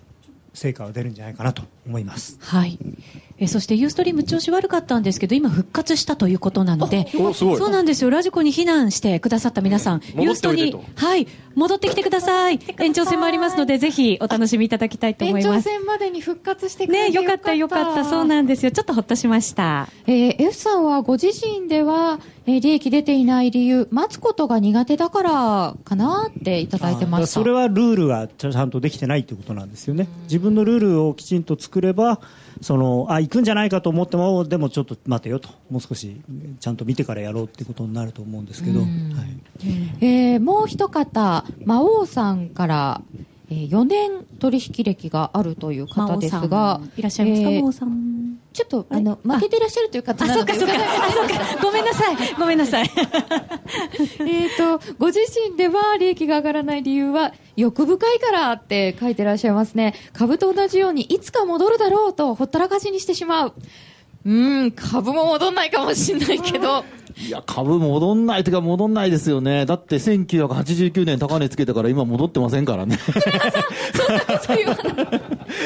成果が出るんじゃないかなと。思います。はい。えそしてユーストリーム調子悪かったんですけど今復活したということなのでそうなんですよ。ラジコに避難してくださった皆さんユーストにはい。戻ってきてください。延長戦もありますのでぜひお楽しみいただきたいと思います。延長戦までに復活してくれてよかった。よかったそうなんですよ。ちょっとほっとしました、えー、F さんはご自身では、えー、利益出ていない理由待つことが苦手だからかなっていただいてました。それはルールがちゃんとできてないということなんですよね。自分のルールをきちんと作ればそのあ行くんじゃないかと思ってもでもちょっと待てよと。もう少しちゃんと見てからやろうっていうことになると思うんですけど、はい。えー、もう一方魔王さんからえー、4年取引歴があるという方ですが、いらっしゃいますか、えー、ちょっとあの負けていらっしゃるという方なので、そうかそう <laughs> か、ごめんなさい、ごめんなさい。えっとご自身では利益が上がらない理由は欲深いからって書いてらっしゃいますね。株と同じようにいつか戻るだろうとほったらかしにしてしまう。うん株も戻んないかもしれないけど。<laughs> いや、株戻んないというか戻んないですよね。だって1989年高値つけたから今戻ってませんからね。<laughs>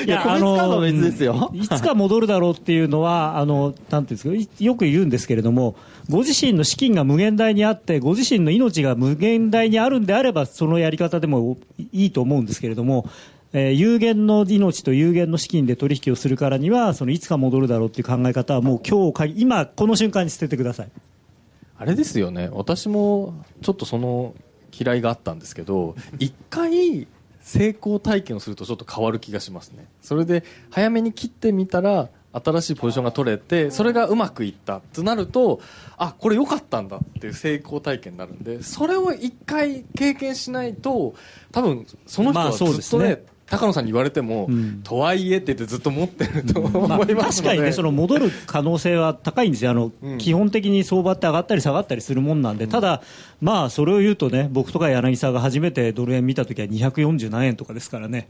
いや、あの、別ですよ。いつか戻るだろうっていうのは、あの、なんていうんですか、よく言うんですけれども、ご自身の資金が無限大にあって、ご自身の命が無限大にあるんであれば、そのやり方でもいいと思うんですけれども、えー、有限の命と有限の資金で取引をするからには、そのいつか戻るだろうっていう考え方は、もう今日今、この瞬間に捨ててください。あれですよね、私もちょっとその嫌いがあったんですけど、一回成功体験をするとちょっと変わる気がしますね。それで早めに切ってみたら、新しいポジションが取れてそれがうまくいったとなるとあこれ良かったんだっていう成功体験になるんでそれを一回経験しないと多分その人はずっとね,、高野さんに言われても、うん、とはいえって言ってずっと持ってると思いますので、まあ、確かにね、その戻る可能性は高いんですよ。あの、うん、基本的に相場って上がったり下がったりするもんなんで、うん、ただ、まあ、それを言うとね、僕とか柳沢が初めてドル円見たときは240何円とかですからね、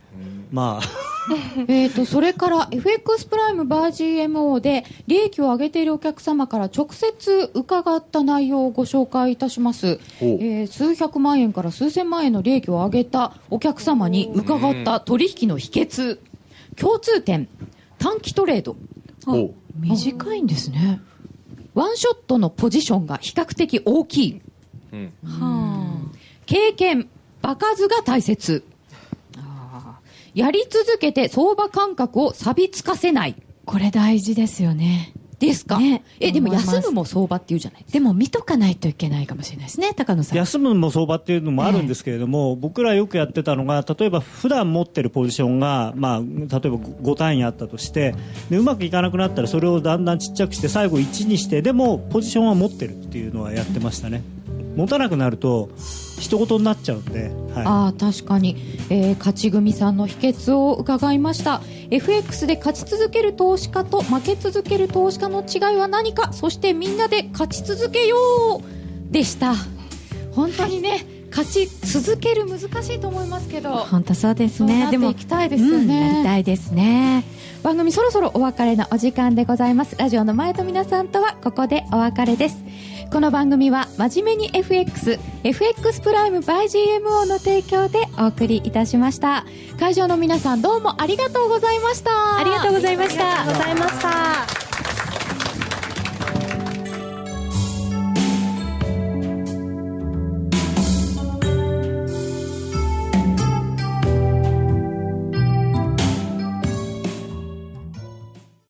まあ。<laughs> えとそれから FX プライムバー GMO で利益を上げているお客様から直接伺った内容をご紹介いたします、えー、数百万円から数千万円の利益を上げたお客様に伺った取引の秘訣。共通点。短期トレード。短いんですね。ワンショットのポジションが比較的大きい、うん、は経験場数が大切やり続けて相場感覚を錆びつかせない。これ大事ですよね。ですか、ね、えでも休むも相場っていうじゃないでも見とかないといけないかもしれないですね、高野さん休むも相場っていうのもあるんですけれども、えー、僕らよくやってたのが、例えば普段持ってるポジションが、まあ、例えば5単位あったとしてで、うまくいかなくなったら、それをだんだんちっちゃくして、最後1にして、でもポジションは持ってるっていうのはやってましたね。持たなくなると一言になっちゃうんで、はい、あ確かに、えー、勝ち組さんの秘訣を伺いました。FX で勝ち続ける投資家と負け続ける投資家の違いは何か？そしてみんなで勝ち続けようでした。本当にね、はい。勝ち続ける難しいと思いますけど。本当そうですね。でも行きたいですよね、うん、やりたいですね。番組そろそろお別れのお時間でございます。ラジオの前と皆さんとはここでお別れですこの番組は真面目に FX、FX プライム by GMO の提供でお送りいたしました。会場の皆さんどうもありがとうございました。ありがとうございました。ありがとうございました。